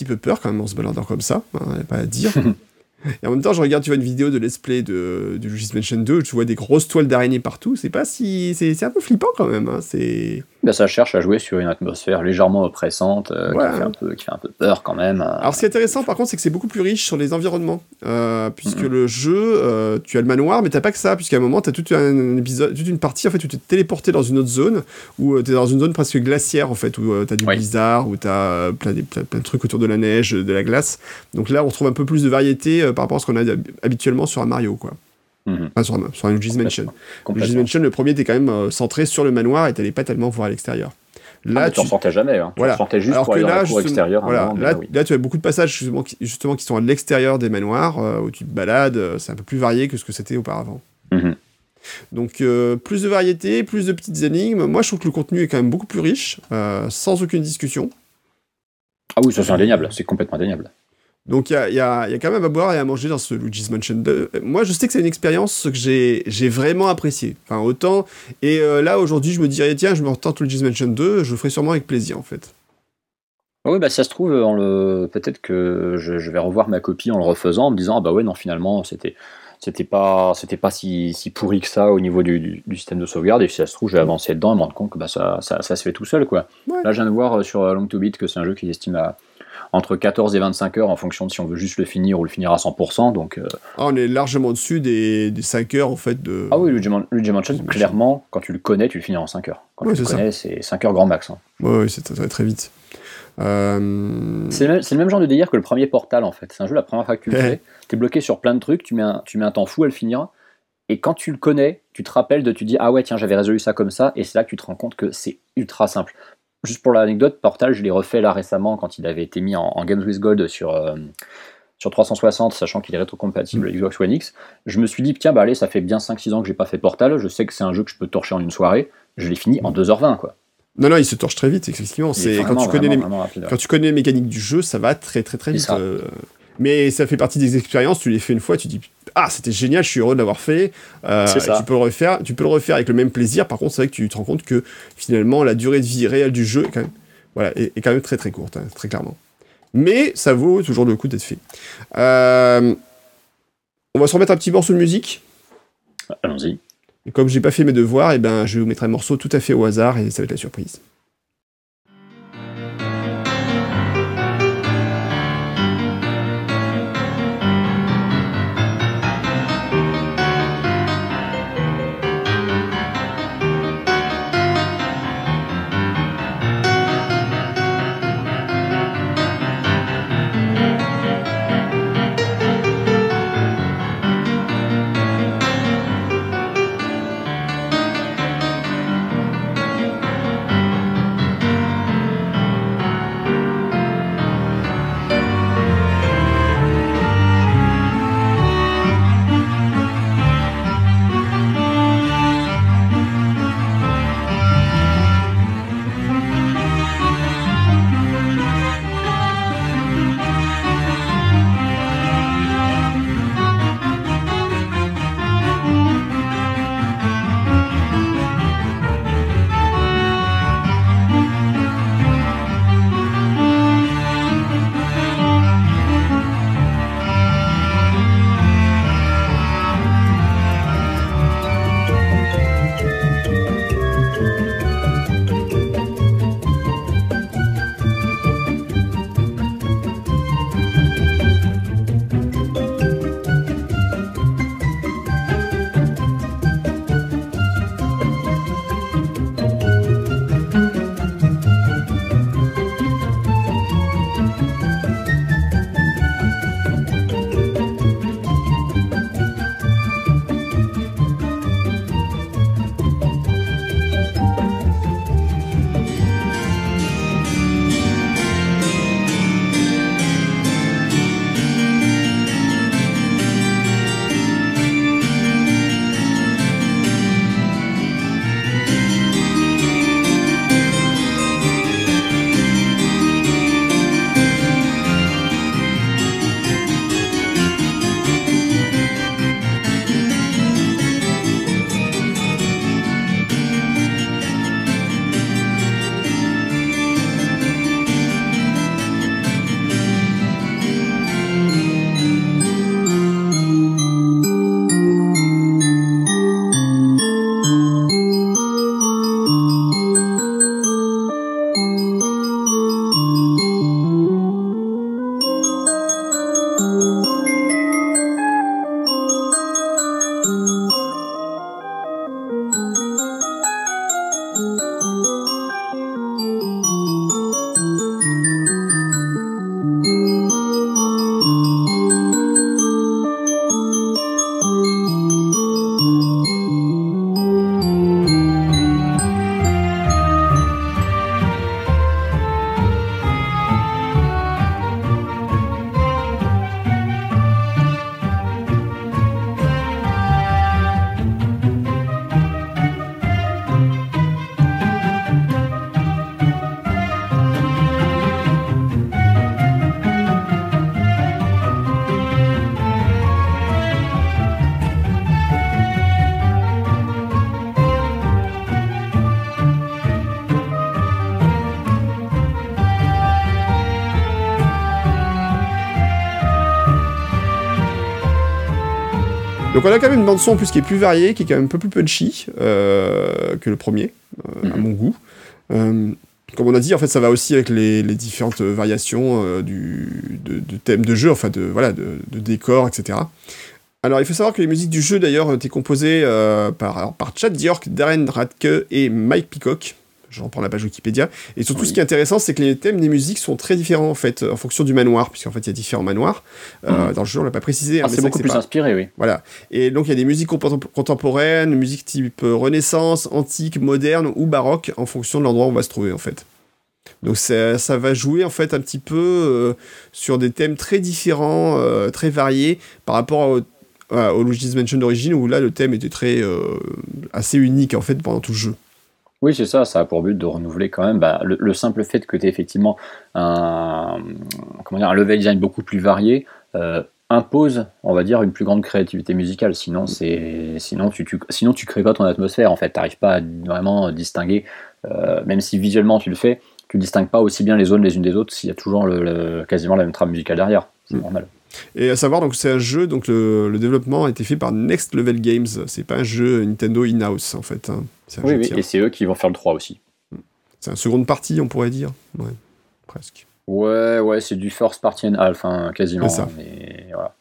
Petit peu peur quand même en se baladant comme ça, hein, pas à dire. [LAUGHS] Et en même temps, je regarde, tu vois, une vidéo de let's play de, de Luigi's Mansion 2, où tu vois des grosses toiles d'araignée partout. C'est pas si. C'est un peu flippant quand même. Hein. C'est. Ben, ça cherche à jouer sur une atmosphère légèrement oppressante, euh, Ouais. qui, fait un peu, qui fait un peu peur quand même. euh. Alors, ce qui est intéressant, par contre, c'est que c'est beaucoup plus riche sur les environnements. Euh, puisque Mhm. le jeu, euh, tu as le manoir, mais t'as pas que ça, puisqu'à un moment, t'as toute un épisode, toute une partie, en fait, où tu t'es téléporté dans une autre zone, où tu t'es dans une zone presque glaciaire, en fait, où t'as du Oui. blizzard, où t'as plein, des- plein, de trucs autour de la neige, de la glace. Donc là, on retrouve un peu plus de variété par rapport à ce qu'on a hab- habituellement sur un Mario, quoi. Mhm. Enfin, sur un, sur Mansion. Luigi's Complètement. Mansion, le premier était quand même euh, centré sur le manoir et t'allais pas tellement voir à l'extérieur. Ah, Là, tu en sortais jamais, hein. Voilà. tu sortais juste Alors pour que aller dans là, la cour justement, extérieure. à un voilà, moment, mais là, là, oui. là, tu as beaucoup de passages justement qui, justement, qui sont à l'extérieur des manoirs, euh, où tu te balades, euh, c'est un peu plus varié que ce que c'était auparavant. Mhm. Donc, euh, plus de variété, plus de petites énigmes. Moi, je trouve que le contenu est quand même beaucoup plus riche, sans aucune discussion. Ah oui, ça c'est indéniable, c'est complètement indéniable. Donc, il y a, il y a- il y a quand même à boire et à manger dans ce Luigi's Mansion 2. Moi, je sais que c'est une expérience que j'ai vraiment appréciée. Enfin, autant. Et euh, là, aujourd'hui, je me dirais, tiens, je me retente Luigi's Mansion 2, je le ferai sûrement avec plaisir, en fait. Oui, bah ça se trouve, en le... peut-être que je, je vais revoir ma copie en le refaisant, en me disant, ah bah ouais, non, finalement, c'était c'était pas, c'était pas si, si pourri que ça au niveau du, du- du système de sauvegarde, et si ça se trouve, je vais avancer dedans et me rendre compte que bah, ça, ça, ça se fait tout seul, quoi. Ouais. Là, je viens de voir euh, sur euh, Long to Beat que c'est un jeu qui estime à entre 14 et 25 heures en fonction de si on veut juste le finir ou le finir à 100%, donc... euh, Ah, on est largement dessus des, des 5 heures, en fait, de. Ah oui, Luigi, Man- Luigi Mansion, clairement, quand tu le connais, tu le finis en 5 heures. Quand Ouais, tu le connais, c'est 5 heures grand max. hein. Ouais, ouais, c'est- ça va très vite. Euh, C'est le, même- c'est le même genre de délire que le premier Portal en fait. C'est un jeu, la première fois que tu le fais, t'es bloqué sur plein de trucs, tu mets, un, tu mets un temps fou à le finir, et quand tu le connais, tu te rappelles de, tu dis ah ouais tiens j'avais résolu ça comme ça, et c'est là que tu te rends compte que c'est ultra simple. Juste pour l'anecdote, Portal je l'ai refait là récemment quand il avait été mis en, en Games with Gold sur, euh, sur 360, sachant qu'il est rétrocompatible Xbox One X. Je me suis dit tiens bah allez ça fait bien 5-6 ans que j'ai pas fait Portal, je sais que c'est un jeu que je peux torcher en une soirée, je l'ai fini en 2h20 quoi. Non, non, il se torche très vite, effectivement. C'est quand tu connais vraiment, les, quand tu connais les mécaniques du jeu, ça va très très très vite. euh, Mais ça fait partie des expériences. Tu les fais une fois, tu dis ah c'était génial, je suis heureux de l'avoir fait. Euh. Tu peux le refaire, tu peux le refaire avec le même plaisir. Par contre, c'est vrai que tu te rends compte que finalement la durée de vie réelle du jeu est quand même, voilà, est, est quand même très très courte, hein, très clairement. Mais ça vaut toujours le coup d'être fait. Euh, On va se remettre un petit morceau de musique. Allons-y. Et comme j'ai pas fait mes devoirs, et ben je vais vous mettre un morceau tout à fait au hasard et ça va être la surprise. Donc on a quand même une bande son en plus qui est plus variée, qui est quand même un peu plus punchy que le premier, à mhm. mon goût. comme on a dit, en fait, ça va aussi avec les, différentes variations du, de, thème de jeu, enfin de voilà, de, de décor, etc. Alors, il faut savoir que les musiques du jeu, d'ailleurs, étaient composées euh, par, par Chad Diork, Darren Radke et Mike Peacock. Je reprends la page Wikipédia. Et surtout, ce qui est intéressant, c'est que les thèmes des musiques sont très différents, en fait, en fonction du manoir, puisqu'en fait, il y a différents manoirs. Euh, mhm. Dans le jeu, on l'a pas précisé. Hein, ah, c'est beaucoup plus inspiré, oui. Voilà. Et donc, il y a des musiques contemporaines, musiques type euh, Renaissance, antique, moderne ou baroque, en fonction de l'endroit où on va se trouver, en fait. Donc ça, ça, va jouer en fait un petit peu sur des thèmes très différents, très variés par rapport au au Luigi's Mansion d'origine, où là, le thème était très euh, assez unique, en fait, pendant tout le jeu. Oui, c'est ça, ça a pour but de renouveler quand même bah, le, simple fait que tu aies effectivement un, comment dire, un level design beaucoup plus varié, euh, impose, on va dire, une plus grande créativité musicale. Sinon, c'est, sinon tu, tu, sinon tu crées pas ton atmosphère. En fait, t'arrives pas à vraiment distinguer, euh, même si visuellement tu le fais, tu distingues pas aussi bien les zones les unes des autres s'il y a toujours le, quasiment la même trame musicale derrière. C'est mm. normal. Et à savoir, donc c'est un jeu, donc le, développement a été fait par Next Level Games. C'est pas un jeu Nintendo in-house en fait. Hein. Oui, oui, et c'est eux qui vont faire le 3 aussi. C'est un seconde partie, on pourrait dire. Ouais, presque. Ouais, ouais, c'est du first party and half, hein, quasiment. Ça. Mais voilà.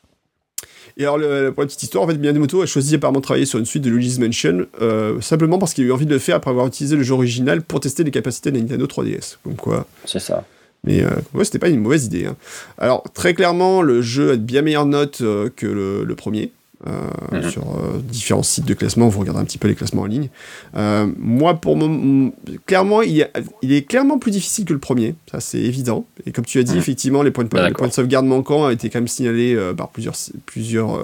Et alors, pour la petite histoire, en fait, Miyamoto a choisi apparemment de travailler sur une suite de Luigi's Mansion, euh, simplement parce qu'il a eu envie de le faire après avoir utilisé le jeu original pour tester les capacités de la Nintendo 3DS. Comme quoi. C'est ça. Mais euh, c'était pas une mauvaise idée. Hein. Alors, très clairement, le jeu a de bien meilleures notes euh, que le, premier. Euh, mhm. sur euh, différents sites de classement. Vous regardez un petit peu les classements en ligne. Euh, moi, pour mon, clairement, il, il, est clairement plus difficile que le premier. Ça, c'est évident. Et comme tu as dit, mhm. effectivement, les points, de, les points, de, sauvegarde manquants ont été quand même signalés par plusieurs, plusieurs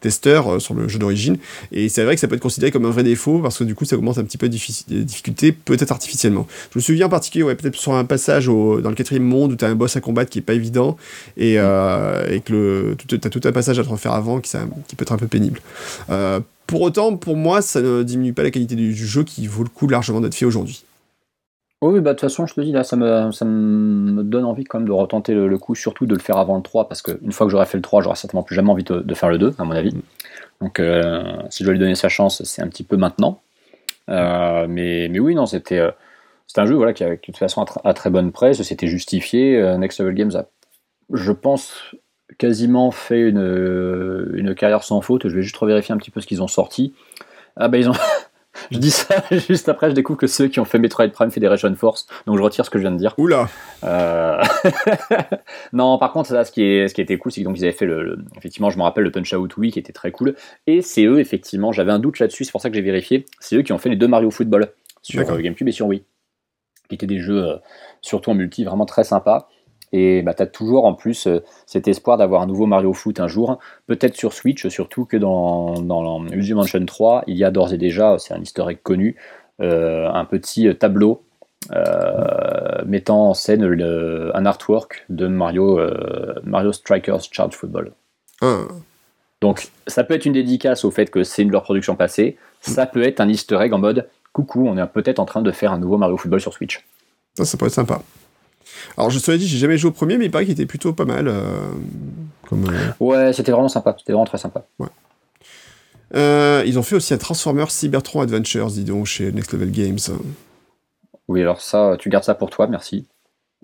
testeurs sur le jeu d'origine. Et c'est vrai que ça peut être considéré comme un vrai défaut parce que du coup, ça commence un petit peu des difficultés, peut-être artificiellement. Je me souviens en particulier, ouais, peut-être sur un passage dans le quatrième monde où tu as un boss à combattre qui est pas évident et, et que tu as tout un passage à te refaire avant qui, ça, qui peut être un peu pénible. Euh, pour autant, pour moi, ça ne diminue pas la qualité du, jeu qui vaut le coup largement d'être fait aujourd'hui. Oui, bah de toute façon, je te dis, là, ça me, ça me donne envie quand même de retenter le, coup, surtout de le faire avant le 3, parce qu'une fois que j'aurai fait le 3, j'aurai certainement plus jamais envie de, faire le 2, à mon avis. Mm. Donc, euh, si je dois lui donner sa chance, c'est un petit peu maintenant. Euh, mais, mais oui, non, c'était c'est un jeu voilà, qui, de toute façon, à, très bonne presse, c'était justifié. Next Level Games a, je pense, quasiment fait une, euh, une carrière sans faute. Je vais juste revérifier un petit peu ce qu'ils ont sorti. Ah bah ils ont. [LAUGHS] je dis ça [LAUGHS] juste après, je découvre que ceux qui ont fait Metroid Prime Federation Force, donc je retire ce que je viens de dire. Oula. Euh... [LAUGHS] non, par contre, ce qui est, ce qui était cool, c'est qu'ils avaient fait le, effeffectivement, je me rappelle le Punch Out Wii qui était très cool. Et c'est eux, effectivement, j'avais un doute là-dessus, c'est pour ça que j'ai vérifié. C'est eux qui ont fait les deux Mario Football sur euh, GameCube et sur Wii, qui étaient des jeux, euh, surtout en multi, vraiment très sympas. Et bah, tu as toujours en plus euh, cet espoir d'avoir un nouveau Mario Foot un jour, peut-être sur Switch, surtout que dans, dans Mansion 3, il y a d'ores et déjà, c'est un historique connu, euh, un petit tableau euh, mettant en scène un artwork de Mario, Mario Strikers Charge Football. Ah. Donc ça peut être une dédicace au fait que c'est une de leurs productions passées, ça peut être un easter egg en mode coucou, on est peut-être en train de faire un nouveau Mario Football sur Switch. Ça, ça pourrait être sympa. Alors, je te l'ai dit, j'ai jamais joué au premier, mais il paraît qu'il était plutôt pas mal. Euh, comme, euh, Ouais, c'était vraiment sympa. C'était vraiment très sympa. Ouais. Euh, ils ont fait aussi un Transformers Cybertron Adventures, dis donc, chez Next Level Games. Oui, alors ça, tu gardes ça pour toi, merci.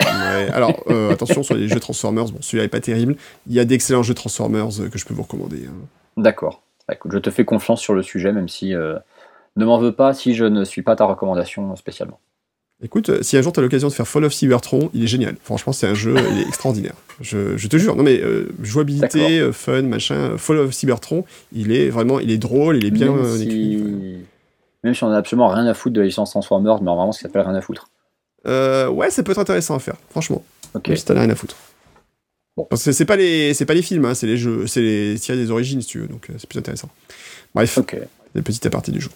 Ouais, alors attention sur les jeux Transformers, bon, celui-là est pas terrible. Il y a d'excellents jeux Transformers que je peux vous recommander. Hein. D'accord. Bah, écoute, je te fais confiance sur le sujet, même si ne m'en veux pas si je ne suis pas ta recommandation spécialement. Écoute, euh, si un jour tu as l'occasion de faire Fall of Cybertron, il est génial. Franchement, c'est un jeu, il est extraordinaire. Je, te jure. Non mais euh, jouabilité, euh, fun, machin. Fall of Cybertron, il est vraiment, il est drôle, il est bien même si... Même si on a absolument rien à foutre de la licence Transformers, mais vraiment ce qui s'appelle rien à foutre. ouais, ça peut être intéressant à faire, franchement. Ok. Même si t'as rien à foutre. Bon. Parce que c'est pas les, c'est pas les films, hein, c'est les jeux, c'est les tirés des origines si tu veux, donc c'est plus intéressant. Bref. Ok. Les petites parties du jeu.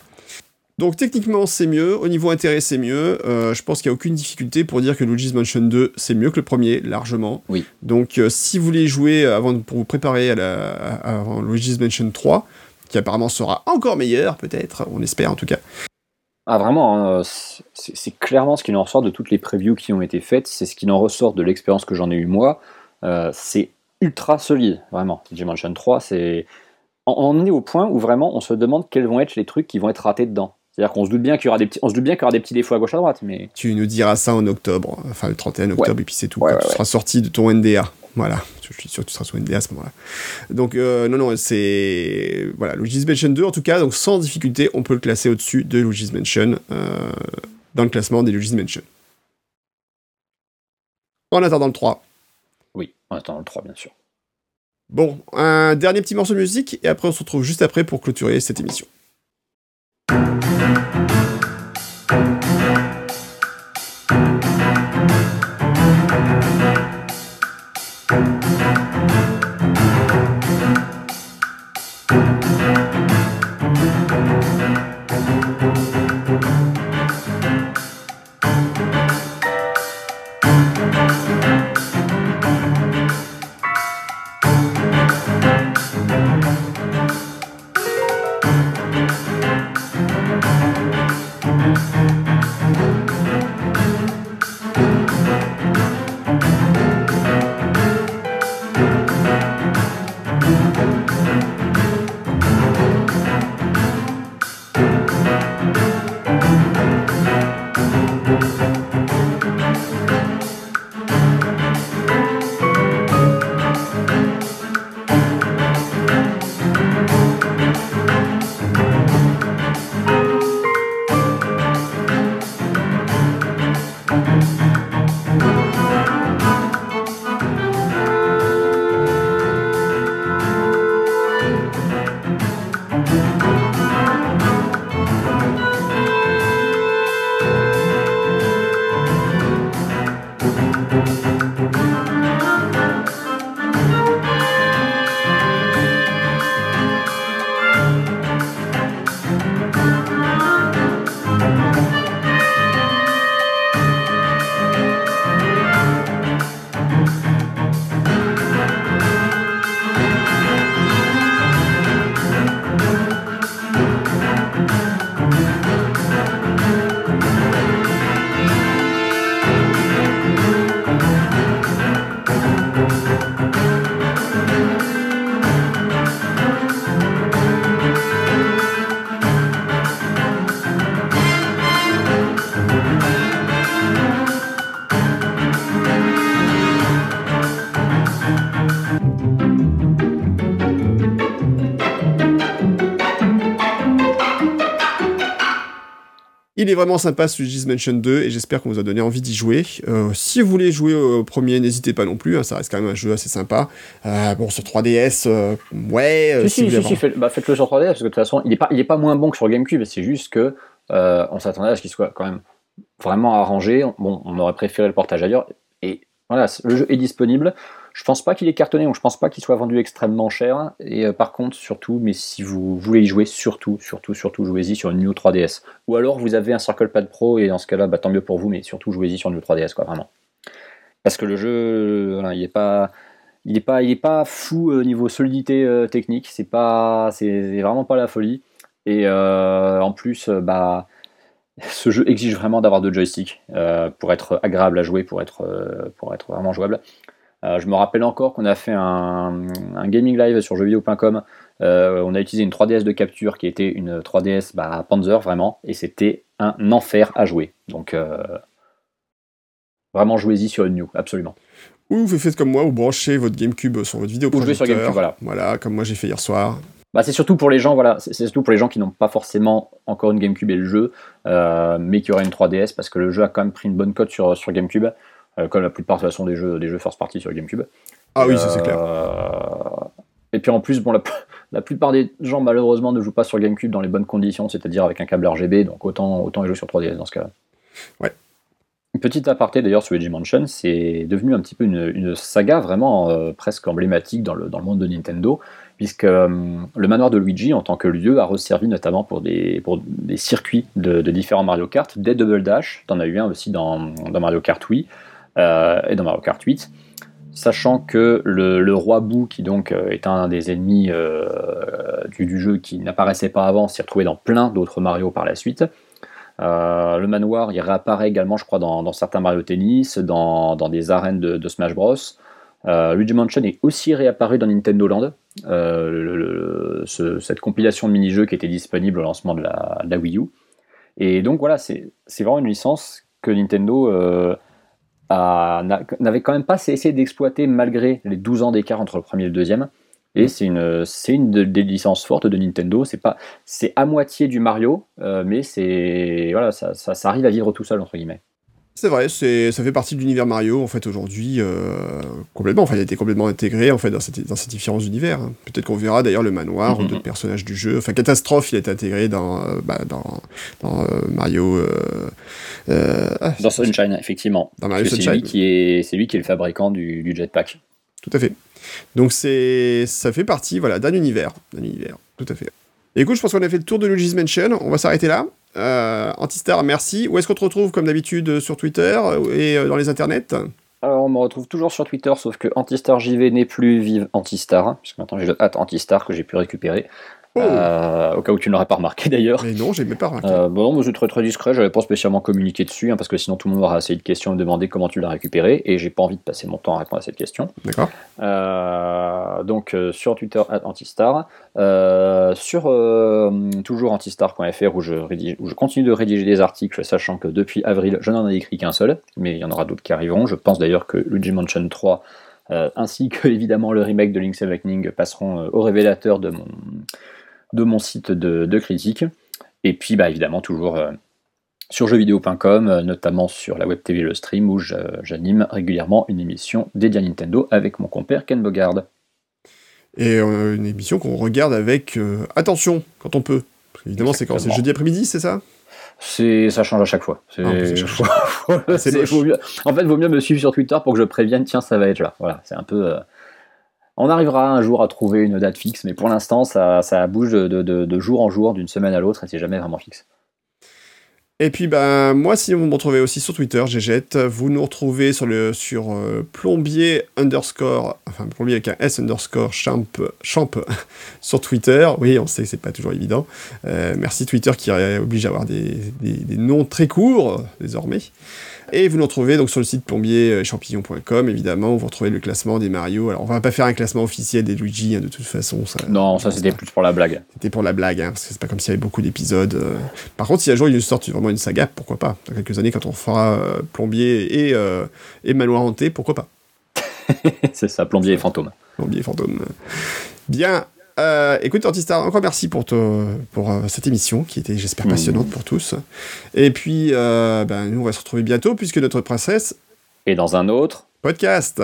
Donc techniquement c'est mieux, au niveau intérêt c'est mieux, euh, je pense qu'il n'y a aucune difficulté pour dire que Luigi's Mansion 2 c'est mieux que le premier, largement. Oui. Donc euh, si vous voulez jouer avant, pour vous préparer à, la, à, Luigi's Mansion 3, qui apparemment sera encore meilleur peut-être, on espère en tout cas. Ah vraiment, hein, c'est clairement ce qui en ressort de toutes les previews qui ont été faites, c'est ce qui en ressort de l'expérience que j'en ai eu moi, euh, c'est ultra solide, vraiment. Luigi's Mansion 3 c'est on en est au point où vraiment on se demande quels vont être les trucs qui vont être ratés dedans. C'est-à-dire qu'on se doute bien qu'il y aura des petits, on se doute bien qu'il y aura des petits défauts à gauche à droite, mais. Tu nous diras ça en octobre, enfin le 31 octobre, et puis c'est tout. tu seras sorti de ton NDA. Voilà, je suis sûr que tu seras sur NDA à ce moment-là. Donc, euh, non, non, c'est. Voilà, Luigi's Mansion 2, en tout cas, donc sans difficulté, on peut le classer au-dessus de Luigi's Mansion, euh, dans le classement des Luigi's Mansion. En attendant le 3. Oui, en attendant le 3, bien sûr. Bon, un dernier petit morceau de musique, et après on se retrouve juste après pour clôturer cette émission. Il est vraiment sympa ce Luigi's Mansion 2 et j'espère qu'on vous a donné envie d'y jouer. Euh, si vous voulez jouer au premier, n'hésitez pas non plus, hein, ça reste quand même un jeu assez sympa. Euh, bon, sur 3DS, euh, ouais. Si, si, si, bah, faites-le sur 3DS parce que de toute façon, il est pas, il est pas moins bon que sur GameCube, c'est juste que on s'attendait à ce qu'il soit quand même vraiment arrangé. Bon, on aurait préféré le portage ailleurs. Et voilà, le jeu est disponible. Je pense pas qu'il est cartonné, donc je pense pas qu'il soit vendu extrêmement cher. Et euh, par contre, surtout, mais si vous voulez y jouer, surtout, surtout, surtout, jouez-y sur une New 3DS. Ou alors vous avez un Circle Pad Pro et dans ce cas-là, bah, tant mieux pour vous, mais surtout jouez-y sur une New 3DS, quoi, vraiment. Parce que le jeu, il est pas, il est pas, pas fou au niveau solidité euh, technique. C'est vraiment pas la folie. Et euh, en plus, bah [LAUGHS] ce jeu exige vraiment d'avoir deux joysticks pour être agréable à jouer, pour être, pour être vraiment jouable. Euh, je me rappelle encore qu'on a fait un, gaming live sur jeuxvideo.com. Euh, on a utilisé une 3DS de capture qui était une 3DS bah, Panzer vraiment, et c'était un enfer à jouer. Donc euh, vraiment jouez-y sur une New, absolument. Ou vous faites comme moi, vous branchez votre GameCube sur votre vidéo. Ou jouez sur GameCube, voilà. Voilà, comme moi j'ai fait hier soir. Bah, c'est surtout pour les gens, voilà, c'est surtout pour les gens qui n'ont pas forcément encore une GameCube et le jeu, mais qui auraient une 3DS parce que le jeu a quand même pris une bonne cote sur, sur GameCube. Euh, comme la plupart de façon des jeux, des jeux first party sur GameCube. Ah oui, ça c'est clair. Euh, et puis en plus, bon, [LAUGHS] la, plupart des gens malheureusement ne jouent pas sur GameCube dans les bonnes conditions, c'est-à-dire avec un câble RGB, donc autant, autant les jouer sur 3DS dans ce cas-là. Ouais. Une petite aparté d'ailleurs sur Luigi Mansion, c'est devenu un petit peu une, saga vraiment euh, presque emblématique dans le, dans le monde de Nintendo, puisque le manoir de Luigi en tant que lieu a resservi notamment pour des, pour des circuits de, différents Mario Kart, des Double Dash, t'en as eu un aussi dans, dans Mario Kart Wii, et dans Mario Kart 8 sachant que le, roi Boo, qui donc euh, est un des ennemis euh, du, jeu qui n'apparaissait pas avant, s'est retrouvé dans plein d'autres Mario par la suite. le manoir, il réapparaît également, je crois, dans, certains Mario Tennis, dans, des arènes de, Smash Bros. Luigi Mansion est aussi réapparu dans Nintendo Land. cette compilation de mini-jeux qui était disponible au lancement de la, de la Wii U. Et donc voilà, c'est vraiment une licence que Nintendo n'avait quand même pas essayé d'exploiter malgré les 12 ans d'écart entre le premier et le deuxième. Et mm. c'est une, c'est une des licences fortes de Nintendo. C'est pas, c'est à moitié du Mario, euh, mais c'est voilà, ça, ça, ça, arrive à vivre tout seul entre guillemets. C'est vrai, c'est, ça fait partie de l'univers Mario en fait aujourd'hui euh, complètement. Enfin, il a été complètement intégré en fait dans, cette, dans ces différents univers. Hein. Peut-être qu'on verra d'ailleurs le manoir ou mm-hmm. d'autres personnages du jeu. Enfin, Catastrophe, il a été intégré dans, euh, bah, dans, dans Mario. Ah, dans Sunshine, effectivement. Dans Mario Sunshine. C'est lui qui est, c'est lui qui est le fabricant du, du jetpack. Tout à fait. Donc c'est, ça fait partie, voilà, d'un univers, d'un univers, tout à fait. écoute, je pense qu'on a fait le tour de Luigi's Mansion. On va s'arrêter là. Euh, Antistar, merci. Où est-ce qu'on te retrouve comme d'habitude sur Twitter et euh, dans les internets? Alors, on me retrouve toujours sur Twitter, sauf que Antistar JV n'est plus vive Antistar, puisque maintenant j'ai le hâte Antistar que j'ai pu récupérer. Oh. Euh, au cas où tu ne l'aurais pas remarqué d'ailleurs. Mais non, j'ai même pas remarqué. Euh, bon, c'est très très discret, j'avais pas spécialement communiqué dessus, hein, parce que sinon tout le monde aura assez de questions et me demander comment tu l'as récupéré, et j'ai pas envie de passer mon temps à répondre à cette question. D'accord. Euh, donc sur Twitter, Antistar, sur toujours antistar.fr où je, où je continue de rédiger des articles, sachant que depuis avril, je n'en ai écrit qu'un seul, mais il y en aura d'autres qui arriveront. Je pense d'ailleurs que Luigi Mansion 3 ainsi que [LAUGHS] évidemment le remake de Link's Awakening passeront au révélateur de mon, de mon site de, critique. Et puis bah, évidemment toujours euh, sur jeuxvideo.com, euh, notamment sur la web TV Le Stream, où j'anime régulièrement une émission dédiée à Nintendo avec mon compère Ken Bogard. Et euh, une émission qu'on regarde avec attention quand on peut. Évidemment, c'est quand C'est jeudi après-midi, c'est ça? C'est ça change à chaque fois. C'est, ah, [LAUGHS] en fait, vaut mieux me suivre sur Twitter pour que je prévienne. Tiens, ça va être là. Voilà, c'est un peu. On arrivera un jour à trouver une date fixe, mais pour l'instant, ça, bouge de, jour en jour, d'une semaine à l'autre, et c'est jamais vraiment fixe. Et puis ben moi si vous me retrouvez aussi sur Twitter, Gégette, vous nous retrouvez sur le sur euh, plombier underscore enfin plombier avec un S underscore champ champ [LAUGHS] sur Twitter. Oui, on sait que c'est pas toujours évident. Euh, merci Twitter qui oblige à avoir des noms très courts désormais. Et vous nous retrouvez donc sur le site plombier-champignon.com, évidemment, où vous retrouvez le classement des Mario. Alors, on va pas faire un classement officiel des Luigi, hein, de toute façon. Ça, non, ça c'était plus pour la blague. C'était pour la blague, hein, parce que c'est pas comme s'il y avait beaucoup d'épisodes. Euh. Par contre, si un jour il sort vraiment une saga, pourquoi pas? Dans quelques années, quand on fera euh, plombier et, euh, et manoir hanté, pourquoi pas? [LAUGHS] C'est ça, plombier et fantôme. Plombier et fantôme. Bien, euh, écoute, Antistar, encore merci pour, pour euh, cette émission qui était, j'espère, mmh. passionnante pour tous. Et puis, euh, ben, nous, on va se retrouver bientôt puisque notre princesse. est dans un autre podcast.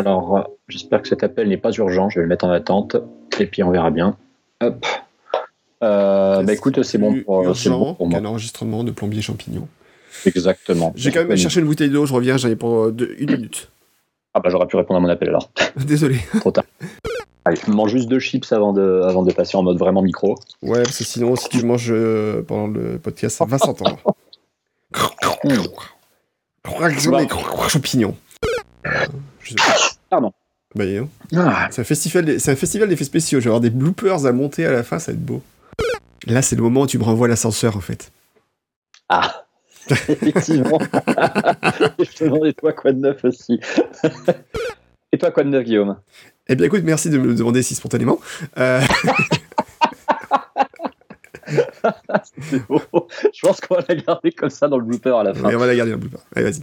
Alors, j'espère que cet appel n'est pas urgent. Je vais le mettre en attente. Et puis, on verra bien. Hop. Euh, bah écoute, c'est bon, pour, bon pour moi. Un enregistrement de plombier champignon. Exactement. J'ai quand même cherché une bouteille d'eau, je reviens, j'en ai pour une minute. Ah bah j'aurais pu répondre à mon appel alors. Désolé. Trop tard. Allez, je mange juste deux chips avant de, avant de passer en mode vraiment micro. Ouais, parce que sinon, si tu manges euh, pendant le podcast, ça va s'entendre. Pardon. Bah, ah. C'est un festival, c'est un festival d'effets spéciaux. Je vais avoir des bloopers à monter à la fin, ça va être beau. Là, c'est le moment où tu me renvoies l'ascenseur, en fait. Ah. [LAUGHS] Effectivement. je te demandais toi quoi de neuf aussi? [LAUGHS] Et toi quoi de neuf, Guillaume? Eh bien, écoute, merci de me le demander si spontanément. Euh... [LAUGHS] C'est beau. Je pense qu'on va la garder comme ça dans le blooper à la fin. on va la garder dans le blooper. Allez, vas-y.